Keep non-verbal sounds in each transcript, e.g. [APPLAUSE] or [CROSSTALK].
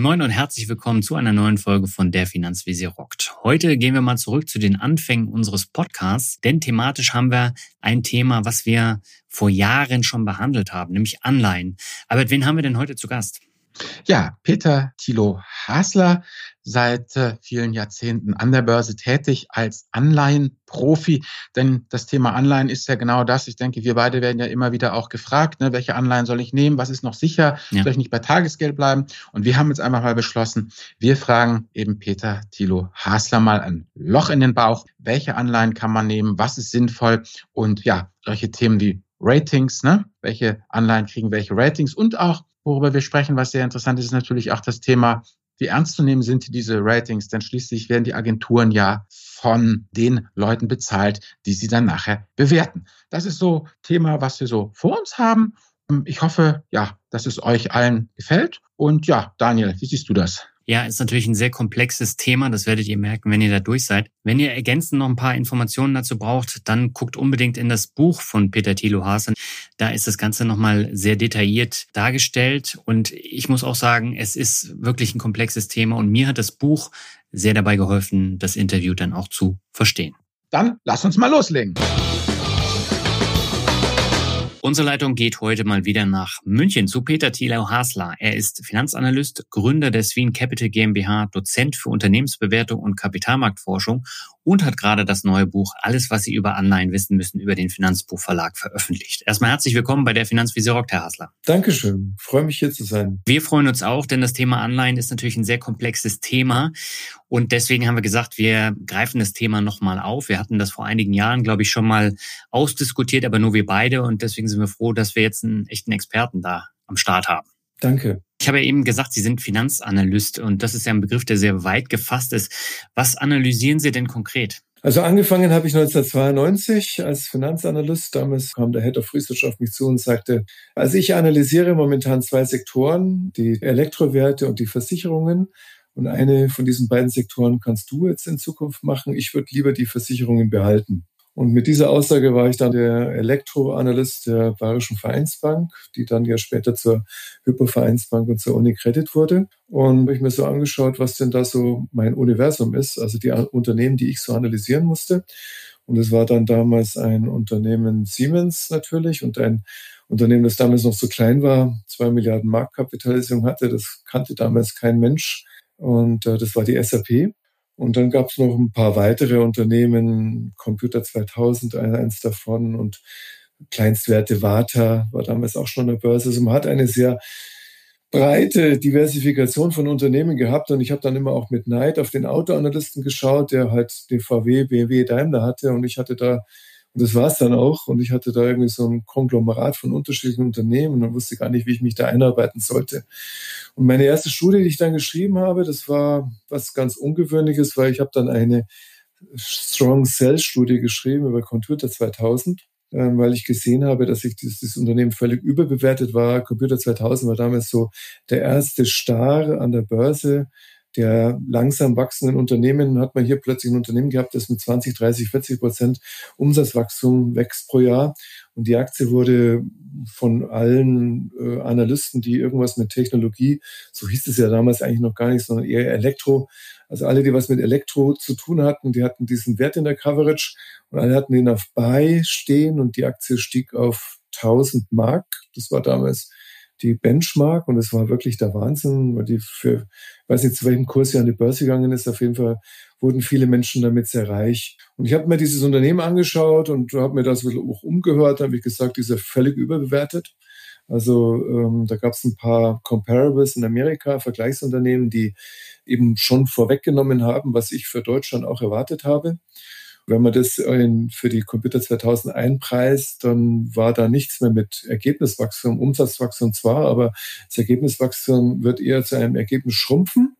Moin Moin und herzlich willkommen zu einer neuen Folge von Der Finanzvisier rockt. Heute gehen wir mal zurück zu den Anfängen unseres Podcasts, denn thematisch haben wir ein Thema, was wir vor Jahren schon behandelt haben, nämlich Anleihen. Aber wen haben wir denn heute zu Gast? Ja, Peter Thilo Hasler, seit äh, vielen Jahrzehnten an der Börse tätig als Anleihenprofi. Denn das Thema Anleihen ist ja genau das. Ich denke, wir beide werden ja immer wieder auch gefragt, ne, welche Anleihen soll ich nehmen? Was ist noch sicher? Ja. Soll ich nicht bei Tagesgeld bleiben? Und wir haben jetzt einfach mal beschlossen, wir fragen eben Peter Thilo Hasler mal ein Loch in den Bauch. Welche Anleihen kann man nehmen? Was ist sinnvoll? Und ja, solche Themen wie Ratings, ne? Welche Anleihen kriegen welche Ratings und auch worüber wir sprechen, was sehr interessant ist, ist natürlich auch das Thema, wie ernst zu nehmen sind diese Ratings, denn schließlich werden die Agenturen ja von den Leuten bezahlt, die sie dann nachher bewerten. Das ist so Thema, was wir so vor uns haben. Ich hoffe, ja, dass es euch allen gefällt. Und ja, Daniel, wie siehst du das? Ja, ist natürlich ein sehr komplexes Thema. Das werdet ihr merken, wenn ihr da durch seid. Wenn ihr ergänzend noch ein paar Informationen dazu braucht, dann guckt unbedingt in das Buch von Peter Thilo Haasen. Da ist das Ganze nochmal sehr detailliert dargestellt. Und ich muss auch sagen, es ist wirklich ein komplexes Thema. Und mir hat das Buch sehr dabei geholfen, das Interview dann auch zu verstehen. Dann lass uns mal loslegen. Unsere Leitung geht heute mal wieder nach München zu Peter Thielau Hasler. Er ist Finanzanalyst, Gründer der Sween Capital GmbH, Dozent für Unternehmensbewertung und Kapitalmarktforschung und hat gerade das neue Buch Alles, was Sie über Anleihen wissen müssen, über den Finanzbuchverlag veröffentlicht. Erstmal herzlich willkommen bei der Finanzvisier Rock, Herr Hasler. Dankeschön. Freue mich hier zu sein. Wir freuen uns auch, denn das Thema Anleihen ist natürlich ein sehr komplexes Thema. Und deswegen haben wir gesagt, wir greifen das Thema nochmal auf. Wir hatten das vor einigen Jahren, glaube ich, schon mal ausdiskutiert, aber nur wir beide. Und deswegen sind wir froh, dass wir jetzt einen echten Experten da am Start haben. Danke. Ich habe ja eben gesagt, Sie sind Finanzanalyst und das ist ja ein Begriff, der sehr weit gefasst ist. Was analysieren Sie denn konkret? Also angefangen habe ich 1992 als Finanzanalyst. Damals kam der Head of Research auf mich zu und sagte, also ich analysiere momentan zwei Sektoren, die Elektrowerte und die Versicherungen. Und eine von diesen beiden Sektoren kannst du jetzt in Zukunft machen. Ich würde lieber die Versicherungen behalten. Und mit dieser Aussage war ich dann der Elektroanalyst der Bayerischen Vereinsbank, die dann ja später zur Hypervereinsbank und zur Unicredit wurde. Und habe ich mir so angeschaut, was denn da so mein Universum ist, also die Unternehmen, die ich so analysieren musste. Und es war dann damals ein Unternehmen Siemens natürlich und ein Unternehmen, das damals noch so klein war, zwei Milliarden Marktkapitalisierung hatte. Das kannte damals kein Mensch. Und äh, das war die SAP. Und dann gab es noch ein paar weitere Unternehmen, Computer 2000, eins davon und Kleinstwerte Vata war damals auch schon an der Börse. Also man hat eine sehr breite Diversifikation von Unternehmen gehabt und ich habe dann immer auch mit Neid auf den Autoanalysten geschaut, der halt den VW, BMW, Daimler hatte und ich hatte da und das war es dann auch. Und ich hatte da irgendwie so ein Konglomerat von unterschiedlichen Unternehmen und wusste gar nicht, wie ich mich da einarbeiten sollte. Und meine erste Studie, die ich dann geschrieben habe, das war was ganz Ungewöhnliches, weil ich habe dann eine Strong Sales Studie geschrieben über Computer 2000 ähm, weil ich gesehen habe, dass ich dieses, dieses Unternehmen völlig überbewertet war. Computer 2000 war damals so der erste Star an der Börse der langsam wachsenden Unternehmen hat man hier plötzlich ein Unternehmen gehabt, das mit 20, 30, 40 Prozent Umsatzwachstum wächst pro Jahr. Und die Aktie wurde von allen äh, Analysten, die irgendwas mit Technologie, so hieß es ja damals eigentlich noch gar nicht, sondern eher Elektro, also alle, die was mit Elektro zu tun hatten, die hatten diesen Wert in der Coverage und alle hatten den auf Buy stehen und die Aktie stieg auf 1000 Mark. Das war damals die Benchmark und es war wirklich der Wahnsinn, weil die für, weiß nicht, zu welchem Kurs sie an die Börse gegangen ist, auf jeden Fall wurden viele Menschen damit sehr reich. Und ich habe mir dieses Unternehmen angeschaut und habe mir das auch umgehört, habe ich gesagt, die ist ja völlig überbewertet. Also ähm, da gab es ein paar Comparables in Amerika, Vergleichsunternehmen, die eben schon vorweggenommen haben, was ich für Deutschland auch erwartet habe. Wenn man das für die Computer 2000 einpreist, dann war da nichts mehr mit Ergebniswachstum, Umsatzwachstum zwar, aber das Ergebniswachstum wird eher zu einem Ergebnis schrumpfen.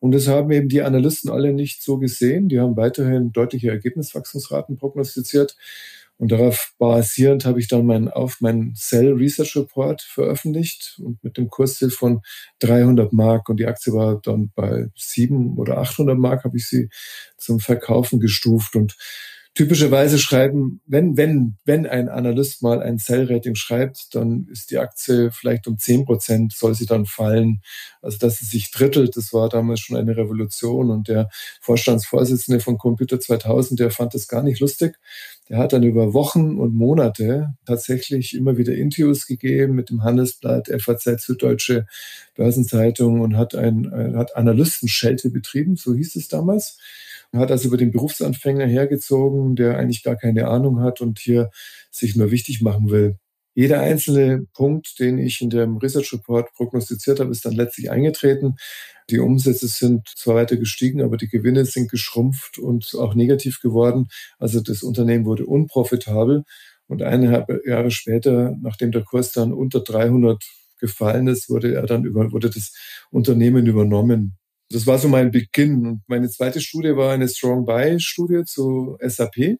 Und das haben eben die Analysten alle nicht so gesehen. Die haben weiterhin deutliche Ergebniswachstumsraten prognostiziert. Und darauf basierend habe ich dann mein, auf meinen Cell Research Report veröffentlicht und mit dem Kursziel von 300 Mark und die Aktie war dann bei 700 oder 800 Mark habe ich sie zum Verkaufen gestuft und typischerweise schreiben, wenn, wenn, wenn ein Analyst mal ein Sell-Rating schreibt, dann ist die Aktie vielleicht um zehn Prozent soll sie dann fallen. Also, dass es sich drittelt, das war damals schon eine Revolution und der Vorstandsvorsitzende von Computer 2000, der fand das gar nicht lustig. Der hat dann über Wochen und Monate tatsächlich immer wieder Interviews gegeben mit dem Handelsblatt, FAZ, Süddeutsche Börsenzeitung und hat ein, hat Analystenschelte betrieben, so hieß es damals hat also über den Berufsanfänger hergezogen, der eigentlich gar keine Ahnung hat und hier sich nur wichtig machen will. Jeder einzelne Punkt, den ich in dem Research Report prognostiziert habe, ist dann letztlich eingetreten. Die Umsätze sind zwar weiter gestiegen, aber die Gewinne sind geschrumpft und auch negativ geworden. Also das Unternehmen wurde unprofitabel. Und eineinhalb Jahre später, nachdem der Kurs dann unter 300 gefallen ist, wurde er dann über, wurde das Unternehmen übernommen. Das war so mein Beginn. Und meine zweite Studie war eine Strong Buy Studie zu SAP.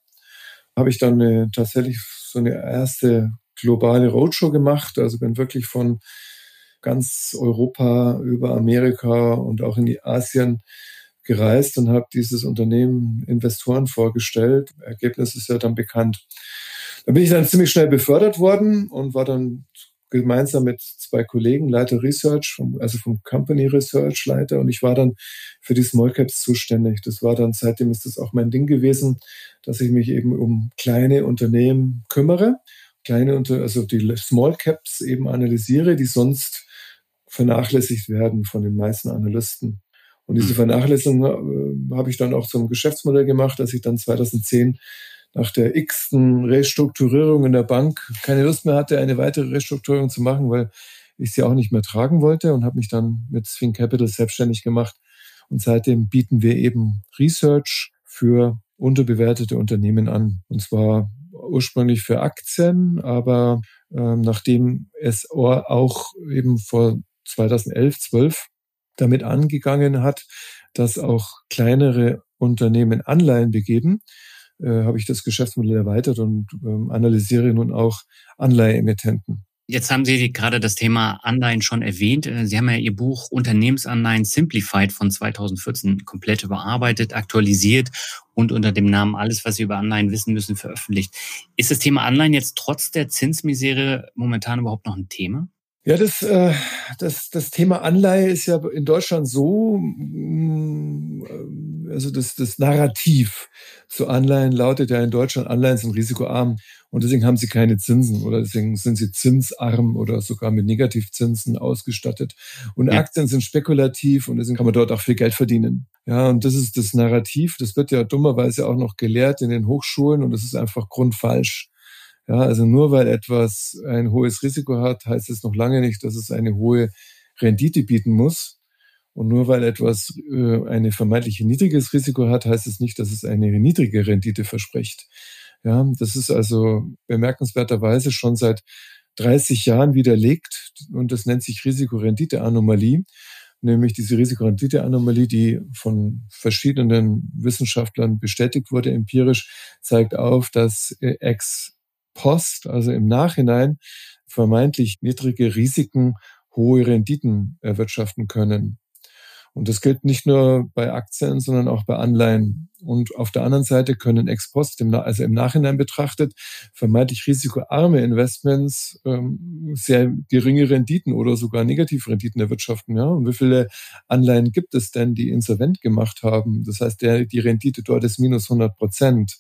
Habe ich dann eine, tatsächlich so eine erste globale Roadshow gemacht. Also bin wirklich von ganz Europa über Amerika und auch in die Asien gereist und habe dieses Unternehmen Investoren vorgestellt. Ergebnis ist ja dann bekannt. Da bin ich dann ziemlich schnell befördert worden und war dann gemeinsam mit zwei Kollegen, Leiter Research, also vom Company Research Leiter und ich war dann für die Small Caps zuständig. Das war dann, seitdem ist das auch mein Ding gewesen, dass ich mich eben um kleine Unternehmen kümmere, kleine, also die Small Caps eben analysiere, die sonst vernachlässigt werden von den meisten Analysten. Und diese hm. Vernachlässigung äh, habe ich dann auch zum Geschäftsmodell gemacht, dass ich dann 2010 nach der x-ten Restrukturierung in der Bank keine Lust mehr hatte, eine weitere Restrukturierung zu machen, weil ich sie auch nicht mehr tragen wollte und habe mich dann mit Swing Capital selbstständig gemacht. Und seitdem bieten wir eben Research für unterbewertete Unternehmen an. Und zwar ursprünglich für Aktien, aber äh, nachdem es auch eben vor 2011, 12 damit angegangen hat, dass auch kleinere Unternehmen Anleihen begeben, äh, habe ich das Geschäftsmodell erweitert und ähm, analysiere nun auch Anleiheemittenten. Jetzt haben Sie gerade das Thema Anleihen schon erwähnt. Äh, Sie haben ja Ihr Buch Unternehmensanleihen Simplified von 2014 komplett überarbeitet, aktualisiert und unter dem Namen Alles, was Sie über Anleihen wissen müssen, veröffentlicht. Ist das Thema Anleihen jetzt trotz der Zinsmisere momentan überhaupt noch ein Thema? Ja, das, äh, das, das Thema Anleihe ist ja in Deutschland so, mm, also das, das Narrativ zu Anleihen lautet ja in Deutschland, Anleihen sind risikoarm und deswegen haben sie keine Zinsen oder deswegen sind sie zinsarm oder sogar mit Negativzinsen ausgestattet. Und ja. Aktien sind spekulativ und deswegen kann man dort auch viel Geld verdienen. Ja, und das ist das Narrativ, das wird ja dummerweise auch noch gelehrt in den Hochschulen und das ist einfach grundfalsch. Ja, also nur weil etwas ein hohes Risiko hat, heißt es noch lange nicht, dass es eine hohe Rendite bieten muss. Und nur weil etwas äh, eine vermeintlich niedriges Risiko hat, heißt es nicht, dass es eine niedrige Rendite verspricht. Ja, das ist also bemerkenswerterweise schon seit 30 Jahren widerlegt und das nennt sich Risikorendite-Anomalie, nämlich diese Risikorendite-Anomalie, die von verschiedenen Wissenschaftlern bestätigt wurde empirisch, zeigt auf, dass äh, ex Post, also im Nachhinein, vermeintlich niedrige Risiken hohe Renditen erwirtschaften können. Und das gilt nicht nur bei Aktien, sondern auch bei Anleihen. Und auf der anderen Seite können ex post, also im Nachhinein betrachtet, vermeintlich risikoarme Investments ähm, sehr geringe Renditen oder sogar Negativrenditen erwirtschaften. Ja? Und wie viele Anleihen gibt es denn, die insolvent gemacht haben? Das heißt, der, die Rendite dort ist minus 100 Prozent.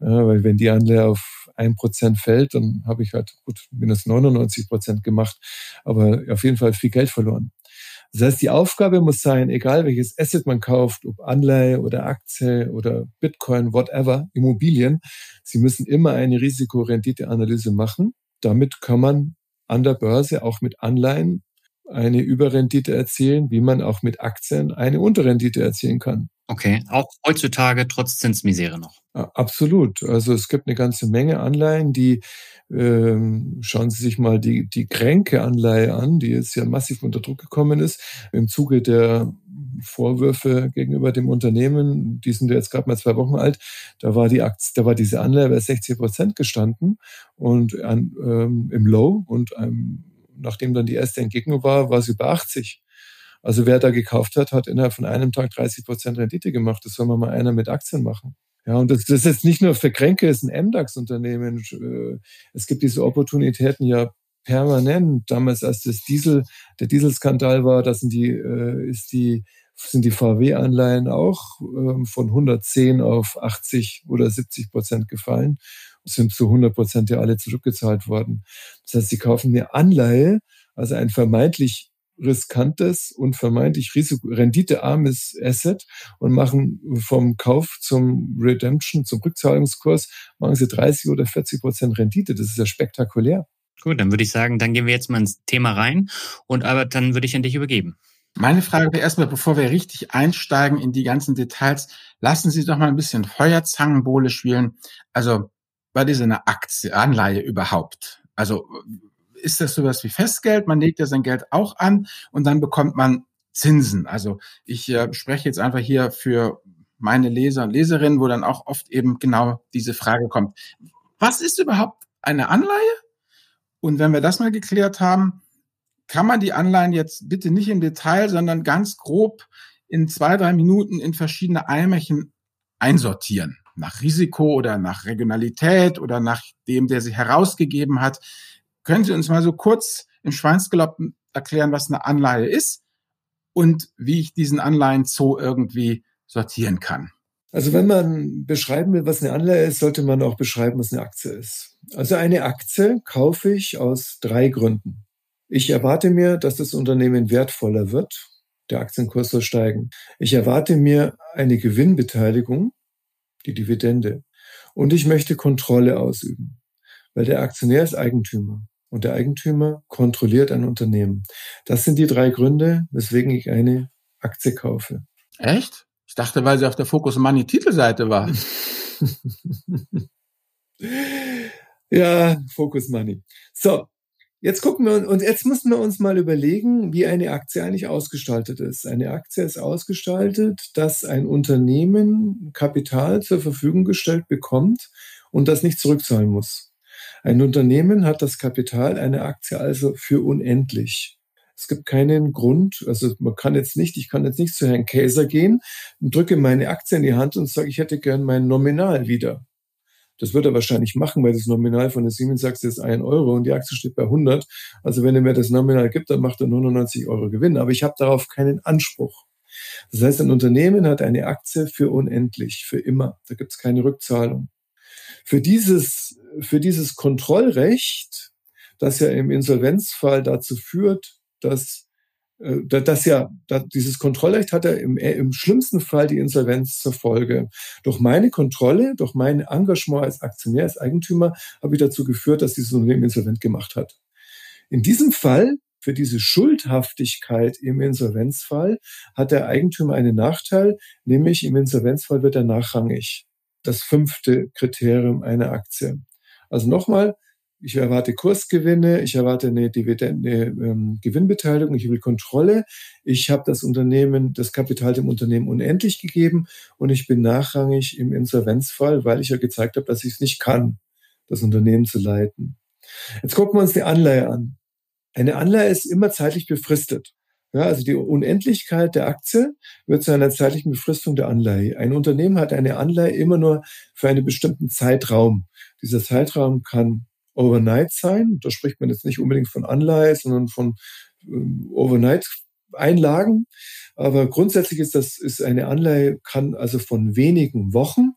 Ja, weil wenn die Anleihe auf ein Prozent fällt, dann habe ich halt gut minus 99 Prozent gemacht, aber auf jeden Fall viel Geld verloren. Das heißt, die Aufgabe muss sein, egal welches Asset man kauft, ob Anleihe oder Aktie oder Bitcoin, whatever, Immobilien, Sie müssen immer eine Risikorenditeanalyse machen. Damit kann man an der Börse auch mit Anleihen eine Überrendite erzielen, wie man auch mit Aktien eine Unterrendite erzielen kann. Okay, auch heutzutage trotz Zinsmisere noch. Absolut. Also es gibt eine ganze Menge Anleihen, die ähm, schauen Sie sich mal die, die Kränke-Anleihe an, die jetzt ja massiv unter Druck gekommen ist im Zuge der Vorwürfe gegenüber dem Unternehmen, die sind jetzt gerade mal zwei Wochen alt, da war die Aktie, da war diese Anleihe bei 60 Prozent gestanden und an, ähm, im Low und ähm, nachdem dann die erste Entgegnung war, war sie bei 80. Also wer da gekauft hat, hat innerhalb von einem Tag 30 Prozent Rendite gemacht. Das soll man mal einer mit Aktien machen. Ja, und das, das ist jetzt nicht nur für Kränke, es ist ein MDAX-Unternehmen. Äh, es gibt diese Opportunitäten ja permanent. Damals, als das Diesel, der Dieselskandal war, da sind die, äh, ist die, sind die VW-Anleihen auch äh, von 110 auf 80 oder 70 Prozent gefallen, sind zu 100 Prozent ja alle zurückgezahlt worden. Das heißt, sie kaufen eine Anleihe, also ein vermeintlich riskantes und vermeintlich renditearmes Asset und machen vom Kauf zum Redemption, zum Rückzahlungskurs, machen sie 30 oder 40 Prozent Rendite. Das ist ja spektakulär. Gut, dann würde ich sagen, dann gehen wir jetzt mal ins Thema rein und aber dann würde ich an dich übergeben. Meine Frage wäre erstmal, bevor wir richtig einsteigen in die ganzen Details, lassen Sie doch mal ein bisschen Feuerzangenbowle spielen. Also, ist eine Aktie, Anleihe überhaupt? Also, ist das sowas wie Festgeld? Man legt ja sein Geld auch an und dann bekommt man Zinsen. Also, ich äh, spreche jetzt einfach hier für meine Leser und Leserinnen, wo dann auch oft eben genau diese Frage kommt. Was ist überhaupt eine Anleihe? Und wenn wir das mal geklärt haben, kann man die Anleihen jetzt bitte nicht im Detail, sondern ganz grob in zwei, drei Minuten in verschiedene Eimerchen einsortieren. Nach Risiko oder nach Regionalität oder nach dem, der sie herausgegeben hat. Können Sie uns mal so kurz im Schweinsgalopp erklären, was eine Anleihe ist und wie ich diesen Anleihen-Zoo irgendwie sortieren kann? Also wenn man beschreiben will, was eine Anleihe ist, sollte man auch beschreiben, was eine Aktie ist. Also eine Aktie kaufe ich aus drei Gründen. Ich erwarte mir, dass das Unternehmen wertvoller wird. Der Aktienkurs soll steigen. Ich erwarte mir eine Gewinnbeteiligung, die Dividende. Und ich möchte Kontrolle ausüben, weil der Aktionär ist Eigentümer und der Eigentümer kontrolliert ein Unternehmen. Das sind die drei Gründe, weswegen ich eine Aktie kaufe. Echt? Ich dachte, weil sie auf der Focus Money Titelseite war. [LAUGHS] [LAUGHS] ja, Focus Money. So, jetzt gucken wir und jetzt müssen wir uns mal überlegen, wie eine Aktie eigentlich ausgestaltet ist. Eine Aktie ist ausgestaltet, dass ein Unternehmen Kapital zur Verfügung gestellt bekommt und das nicht zurückzahlen muss. Ein Unternehmen hat das Kapital, eine Aktie also für unendlich. Es gibt keinen Grund, also man kann jetzt nicht, ich kann jetzt nicht zu Herrn Käser gehen und drücke meine Aktie in die Hand und sage, ich hätte gern mein Nominal wieder. Das wird er wahrscheinlich machen, weil das Nominal von der Siemens Aktie ist ein Euro und die Aktie steht bei 100. Also wenn er mir das Nominal gibt, dann macht er 99 Euro Gewinn. Aber ich habe darauf keinen Anspruch. Das heißt, ein Unternehmen hat eine Aktie für unendlich, für immer. Da gibt es keine Rückzahlung. Für dieses, für dieses Kontrollrecht, das ja im Insolvenzfall dazu führt, dass das ja, dieses Kontrollrecht hat ja im, äh, im schlimmsten Fall die Insolvenz zur Folge. Durch meine Kontrolle, durch mein Engagement als Aktionär, als Eigentümer, habe ich dazu geführt, dass dieses Unternehmen insolvent gemacht hat. In diesem Fall, für diese Schuldhaftigkeit im Insolvenzfall, hat der Eigentümer einen Nachteil, nämlich im Insolvenzfall wird er nachrangig. Das fünfte Kriterium einer Aktie. Also nochmal, ich erwarte Kursgewinne, ich erwarte eine, Dividende, ähm, Gewinnbeteiligung, ich will Kontrolle. Ich habe das Unternehmen, das Kapital dem Unternehmen unendlich gegeben und ich bin nachrangig im Insolvenzfall, weil ich ja gezeigt habe, dass ich es nicht kann, das Unternehmen zu leiten. Jetzt gucken wir uns die Anleihe an. Eine Anleihe ist immer zeitlich befristet. Ja, also die Unendlichkeit der Aktie wird zu einer zeitlichen Befristung der Anleihe. Ein Unternehmen hat eine Anleihe immer nur für einen bestimmten Zeitraum. Dieser Zeitraum kann Overnight sein. Da spricht man jetzt nicht unbedingt von Anleihe, sondern von ähm, Overnight-Einlagen. Aber grundsätzlich ist das, ist eine Anleihe kann also von wenigen Wochen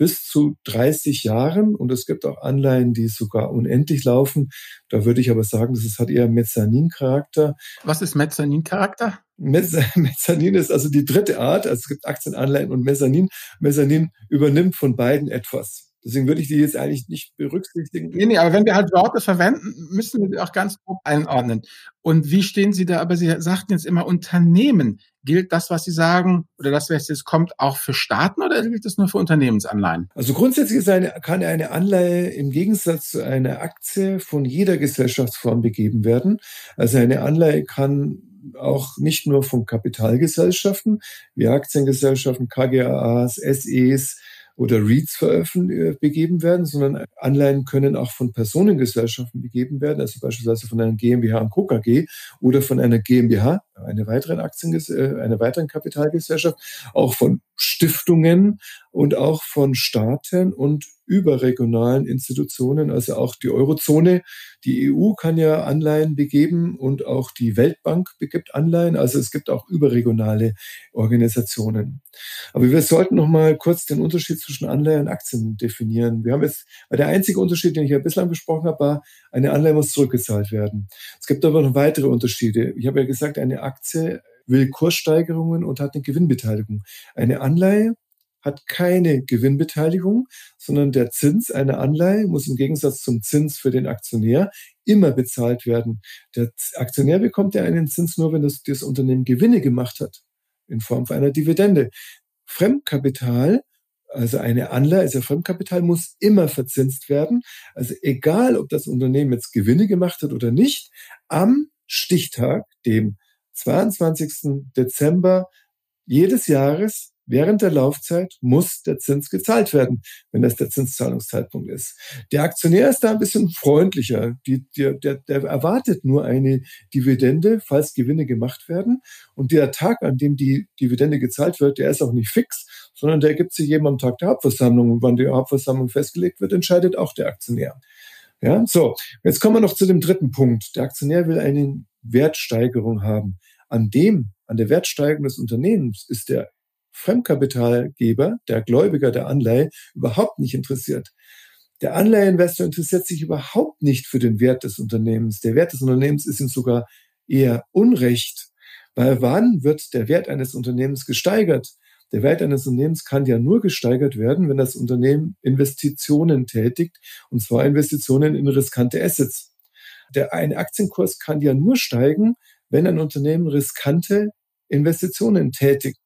bis zu 30 Jahren und es gibt auch Anleihen, die sogar unendlich laufen. Da würde ich aber sagen, das hat eher Mezzanin-Charakter. Was ist Mezzanin-Charakter? [LAUGHS] Mezzanin ist also die dritte Art. Also es gibt Aktienanleihen und Mezzanin. Mezzanin übernimmt von beiden etwas. Deswegen würde ich die jetzt eigentlich nicht berücksichtigen. Nee, nee, aber wenn wir halt Worte verwenden, müssen wir sie auch ganz grob einordnen. Und wie stehen Sie da? Aber Sie sagten jetzt immer Unternehmen. Gilt das, was Sie sagen, oder das, was jetzt kommt, auch für Staaten oder gilt das nur für Unternehmensanleihen? Also grundsätzlich ist eine, kann eine Anleihe im Gegensatz zu einer Aktie von jeder Gesellschaftsform begeben werden. Also eine Anleihe kann auch nicht nur von Kapitalgesellschaften wie Aktiengesellschaften, KGAAs, SEs, oder REITs äh, begeben werden, sondern Anleihen können auch von Personengesellschaften begeben werden, also beispielsweise von einer GmbH und Co. KG oder von einer GmbH, einer weiteren Aktien, äh, einer weiteren Kapitalgesellschaft, auch von Stiftungen und auch von Staaten und überregionalen Institutionen, also auch die Eurozone. Die EU kann ja Anleihen begeben und auch die Weltbank begibt Anleihen. Also es gibt auch überregionale Organisationen. Aber wir sollten noch mal kurz den Unterschied zwischen Anleihen und Aktien definieren. Wir haben jetzt, weil der einzige Unterschied, den ich ja bislang besprochen habe, war, eine Anleihe muss zurückgezahlt werden. Es gibt aber noch weitere Unterschiede. Ich habe ja gesagt, eine Aktie will Kurssteigerungen und hat eine Gewinnbeteiligung. Eine Anleihe hat keine Gewinnbeteiligung, sondern der Zins einer Anleihe muss im Gegensatz zum Zins für den Aktionär immer bezahlt werden. Der Aktionär bekommt ja einen Zins nur, wenn das, das Unternehmen Gewinne gemacht hat, in Form von einer Dividende. Fremdkapital, also eine Anleihe, also Fremdkapital muss immer verzinst werden. Also egal, ob das Unternehmen jetzt Gewinne gemacht hat oder nicht, am Stichtag, dem 22. Dezember jedes Jahres während der Laufzeit muss der Zins gezahlt werden, wenn das der Zinszahlungszeitpunkt ist. Der Aktionär ist da ein bisschen freundlicher. Die, der, der, der erwartet nur eine Dividende, falls Gewinne gemacht werden. Und der Tag, an dem die Dividende gezahlt wird, der ist auch nicht fix, sondern der gibt sich jedem am Tag der Hauptversammlung. Und wann die Hauptversammlung festgelegt wird, entscheidet auch der Aktionär. Ja, so. Jetzt kommen wir noch zu dem dritten Punkt. Der Aktionär will eine Wertsteigerung haben. An dem, an der Wertsteigerung des Unternehmens ist der Fremdkapitalgeber, der Gläubiger der Anleihe, überhaupt nicht interessiert. Der Anleiheinvestor interessiert sich überhaupt nicht für den Wert des Unternehmens. Der Wert des Unternehmens ist ihm sogar eher Unrecht. Weil wann wird der Wert eines Unternehmens gesteigert? Der Wert eines Unternehmens kann ja nur gesteigert werden, wenn das Unternehmen Investitionen tätigt, und zwar Investitionen in riskante Assets. Der ein Aktienkurs kann ja nur steigen, wenn ein Unternehmen riskante Investitionen tätigt.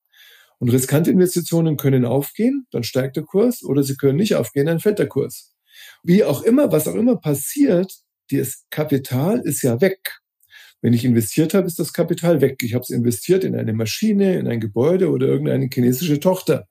Und riskante Investitionen können aufgehen, dann steigt der Kurs, oder sie können nicht aufgehen, dann fällt der Kurs. Wie auch immer, was auch immer passiert, das Kapital ist ja weg. Wenn ich investiert habe, ist das Kapital weg. Ich habe es investiert in eine Maschine, in ein Gebäude oder irgendeine chinesische Tochter.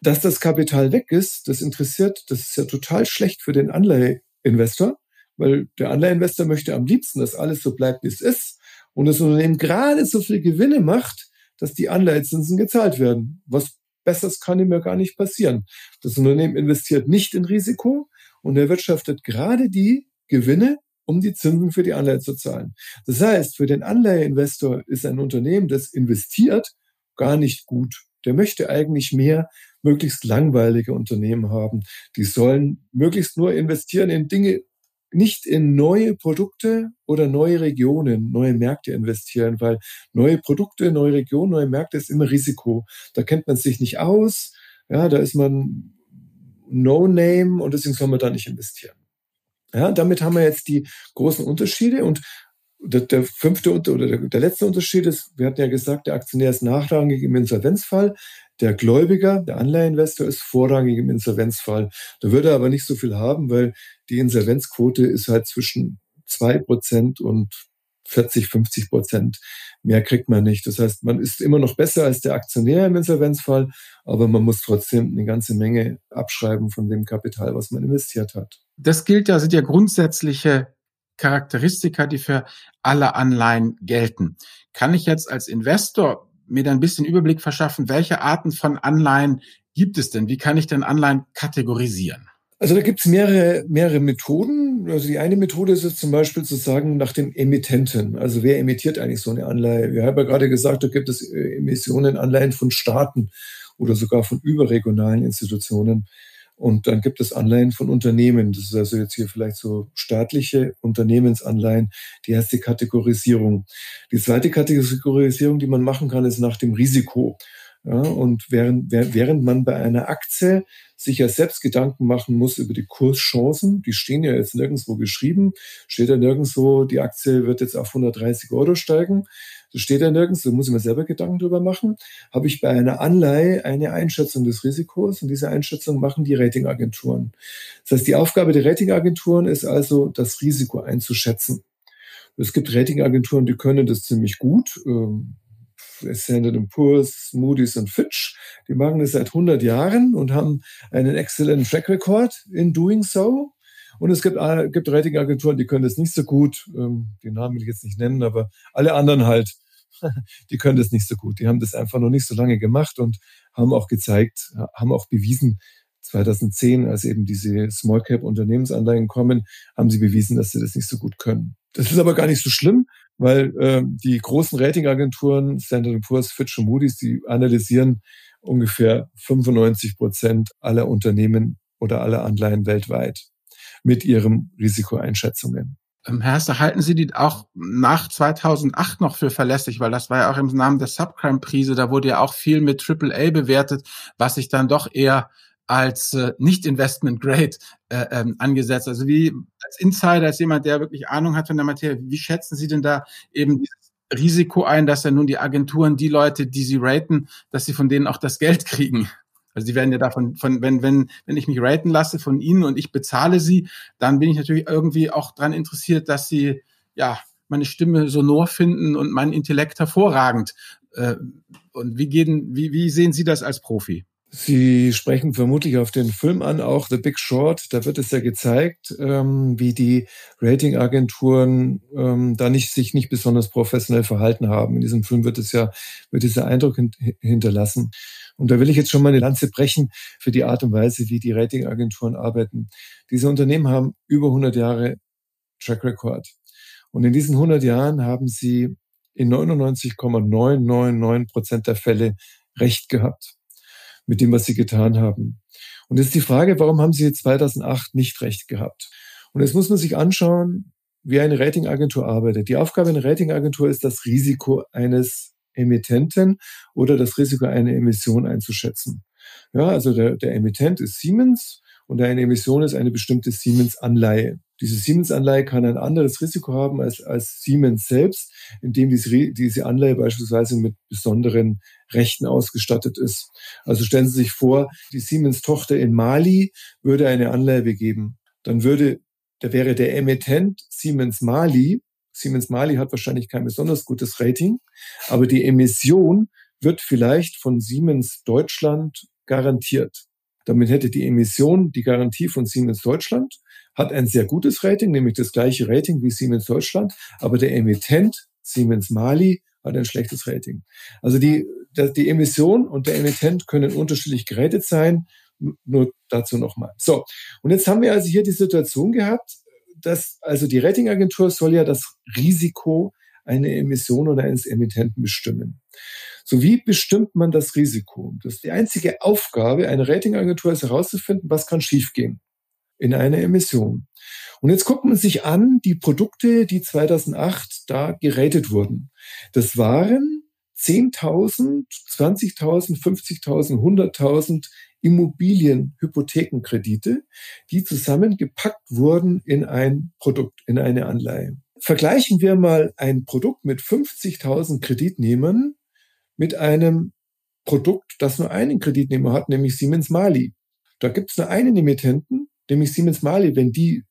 Dass das Kapital weg ist, das interessiert, das ist ja total schlecht für den Anleiheinvestor, weil der Anleiheinvestor möchte am liebsten, dass alles so bleibt, wie es ist und das Unternehmen gerade so viel Gewinne macht, dass die Anleihezinsen gezahlt werden. Was Besseres kann ihm ja gar nicht passieren. Das Unternehmen investiert nicht in Risiko und erwirtschaftet gerade die Gewinne, um die Zinsen für die Anleihe zu zahlen. Das heißt, für den Anleiheinvestor ist ein Unternehmen, das investiert, gar nicht gut. Der möchte eigentlich mehr möglichst langweilige Unternehmen haben. Die sollen möglichst nur investieren in Dinge, nicht in neue Produkte oder neue Regionen, neue Märkte investieren, weil neue Produkte, neue Regionen, neue Märkte ist immer Risiko. Da kennt man sich nicht aus, ja, da ist man No-Name und deswegen soll man da nicht investieren. Ja, damit haben wir jetzt die großen Unterschiede und der, der fünfte oder der, der letzte Unterschied ist, wir hatten ja gesagt, der Aktionär ist nachrangig im Insolvenzfall. Der Gläubiger, der Anleiheinvestor ist vorrangig im Insolvenzfall. Da würde er aber nicht so viel haben, weil die Insolvenzquote ist halt zwischen zwei Prozent und 40, 50 Prozent. Mehr kriegt man nicht. Das heißt, man ist immer noch besser als der Aktionär im Insolvenzfall, aber man muss trotzdem eine ganze Menge abschreiben von dem Kapital, was man investiert hat. Das gilt ja, sind ja grundsätzliche Charakteristika, die für alle Anleihen gelten. Kann ich jetzt als Investor mir da ein bisschen Überblick verschaffen, welche Arten von Anleihen gibt es denn? Wie kann ich denn Anleihen kategorisieren? Also da gibt es mehrere, mehrere Methoden. Also die eine Methode ist es zum Beispiel zu sagen nach dem Emittenten. Also wer emittiert eigentlich so eine Anleihe? Wir haben ja gerade gesagt, da gibt es äh, Emissionen, Anleihen von Staaten oder sogar von überregionalen Institutionen. Und dann gibt es Anleihen von Unternehmen. Das ist also jetzt hier vielleicht so staatliche Unternehmensanleihen. Die erste Kategorisierung. Die zweite Kategorisierung, die man machen kann, ist nach dem Risiko. Ja, und während, während man bei einer Aktie sich ja selbst Gedanken machen muss über die Kurschancen, die stehen ja jetzt nirgendwo geschrieben, steht ja nirgendwo, die Aktie wird jetzt auf 130 Euro steigen, das steht ja nirgends, da muss ich mir selber Gedanken drüber machen. Habe ich bei einer Anleihe eine Einschätzung des Risikos und diese Einschätzung machen die Ratingagenturen. Das heißt, die Aufgabe der Ratingagenturen ist also, das Risiko einzuschätzen. Es gibt Ratingagenturen, die können das ziemlich gut. Ähm, Standard Poor's, Moody's und Fitch, die machen das seit 100 Jahren und haben einen exzellenten Track Record in doing so. Und es gibt, äh, gibt Ratingagenturen, die können das nicht so gut. Ähm, den Namen will ich jetzt nicht nennen, aber alle anderen halt. [LAUGHS] die können das nicht so gut. Die haben das einfach noch nicht so lange gemacht und haben auch gezeigt, haben auch bewiesen, 2010, als eben diese Small Cap Unternehmensanleihen kommen, haben sie bewiesen, dass sie das nicht so gut können. Das ist aber gar nicht so schlimm, weil äh, die großen Ratingagenturen, Standard Poor's, Fitch und Moody's, die analysieren ungefähr 95 Prozent aller Unternehmen oder aller Anleihen weltweit mit ihren Risikoeinschätzungen. Ähm, Herr Hester, halten Sie die auch nach 2008 noch für verlässlich? Weil das war ja auch im Namen der Subprime-Krise, da wurde ja auch viel mit AAA bewertet, was sich dann doch eher als äh, nicht Investment Grade äh, ähm, angesetzt. Also wie als Insider, als jemand, der wirklich Ahnung hat von der Materie, wie schätzen Sie denn da eben dieses Risiko ein, dass ja nun die Agenturen, die Leute, die sie raten, dass sie von denen auch das Geld kriegen? Also die werden ja davon, von, wenn, wenn, wenn ich mich raten lasse von ihnen und ich bezahle sie, dann bin ich natürlich irgendwie auch dran interessiert, dass sie ja meine Stimme sonor finden und mein Intellekt hervorragend. Äh, und wie gehen, wie, wie sehen Sie das als Profi? Sie sprechen vermutlich auf den Film an, auch The Big Short. Da wird es ja gezeigt, ähm, wie die Ratingagenturen ähm, da nicht, sich nicht besonders professionell verhalten haben. In diesem Film wird es ja, wird dieser Eindruck hint hinterlassen. Und da will ich jetzt schon mal eine Lanze brechen für die Art und Weise, wie die Ratingagenturen arbeiten. Diese Unternehmen haben über 100 Jahre Track Record. Und in diesen 100 Jahren haben sie in 99,999 Prozent der Fälle Recht gehabt mit dem, was sie getan haben. Und jetzt die Frage, warum haben sie 2008 nicht recht gehabt? Und jetzt muss man sich anschauen, wie eine Ratingagentur arbeitet. Die Aufgabe einer Ratingagentur ist, das Risiko eines Emittenten oder das Risiko einer Emission einzuschätzen. Ja, also der, der Emittent ist Siemens und eine Emission ist eine bestimmte Siemens-Anleihe. Diese Siemens-Anleihe kann ein anderes Risiko haben als, als Siemens selbst, indem diese, diese Anleihe beispielsweise mit besonderen Rechten ausgestattet ist. Also stellen Sie sich vor, die Siemens-Tochter in Mali würde eine Anleihe begeben. Dann würde, da wäre der Emittent Siemens Mali. Siemens Mali hat wahrscheinlich kein besonders gutes Rating, aber die Emission wird vielleicht von Siemens Deutschland garantiert. Damit hätte die Emission die Garantie von Siemens Deutschland, hat ein sehr gutes Rating, nämlich das gleiche Rating wie Siemens Deutschland, aber der Emittent Siemens Mali hat ein schlechtes Rating. Also die, die Emission und der Emittent können unterschiedlich geratet sein. Nur dazu nochmal. So, und jetzt haben wir also hier die Situation gehabt, dass also die Ratingagentur soll ja das Risiko einer Emission oder eines Emittenten bestimmen. So wie bestimmt man das Risiko? Das ist die einzige Aufgabe einer Ratingagentur ist herauszufinden, was kann schiefgehen in einer Emission. Und jetzt guckt man sich an, die Produkte, die 2008 da geratet wurden. Das waren 10.000, 20.000, 50.000, 100.000 Immobilienhypothekenkredite, die zusammengepackt wurden in ein Produkt, in eine Anleihe. Vergleichen wir mal ein Produkt mit 50.000 Kreditnehmern mit einem Produkt, das nur einen Kreditnehmer hat, nämlich Siemens Mali. Da gibt es nur einen Emittenten, nämlich Siemens Mali. Wenn die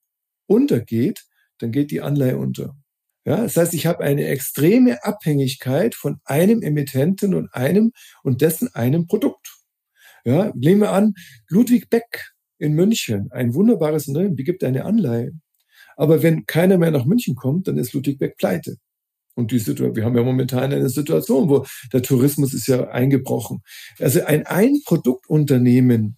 untergeht, dann geht die Anleihe unter. Ja, das heißt, ich habe eine extreme Abhängigkeit von einem Emittenten und einem und dessen einem Produkt. Ja, nehmen wir an, Ludwig Beck in München, ein wunderbares Unternehmen, die gibt eine Anleihe. Aber wenn keiner mehr nach München kommt, dann ist Ludwig Beck pleite. Und die Situation, wir haben ja momentan eine Situation, wo der Tourismus ist ja eingebrochen. Also ein Einproduktunternehmen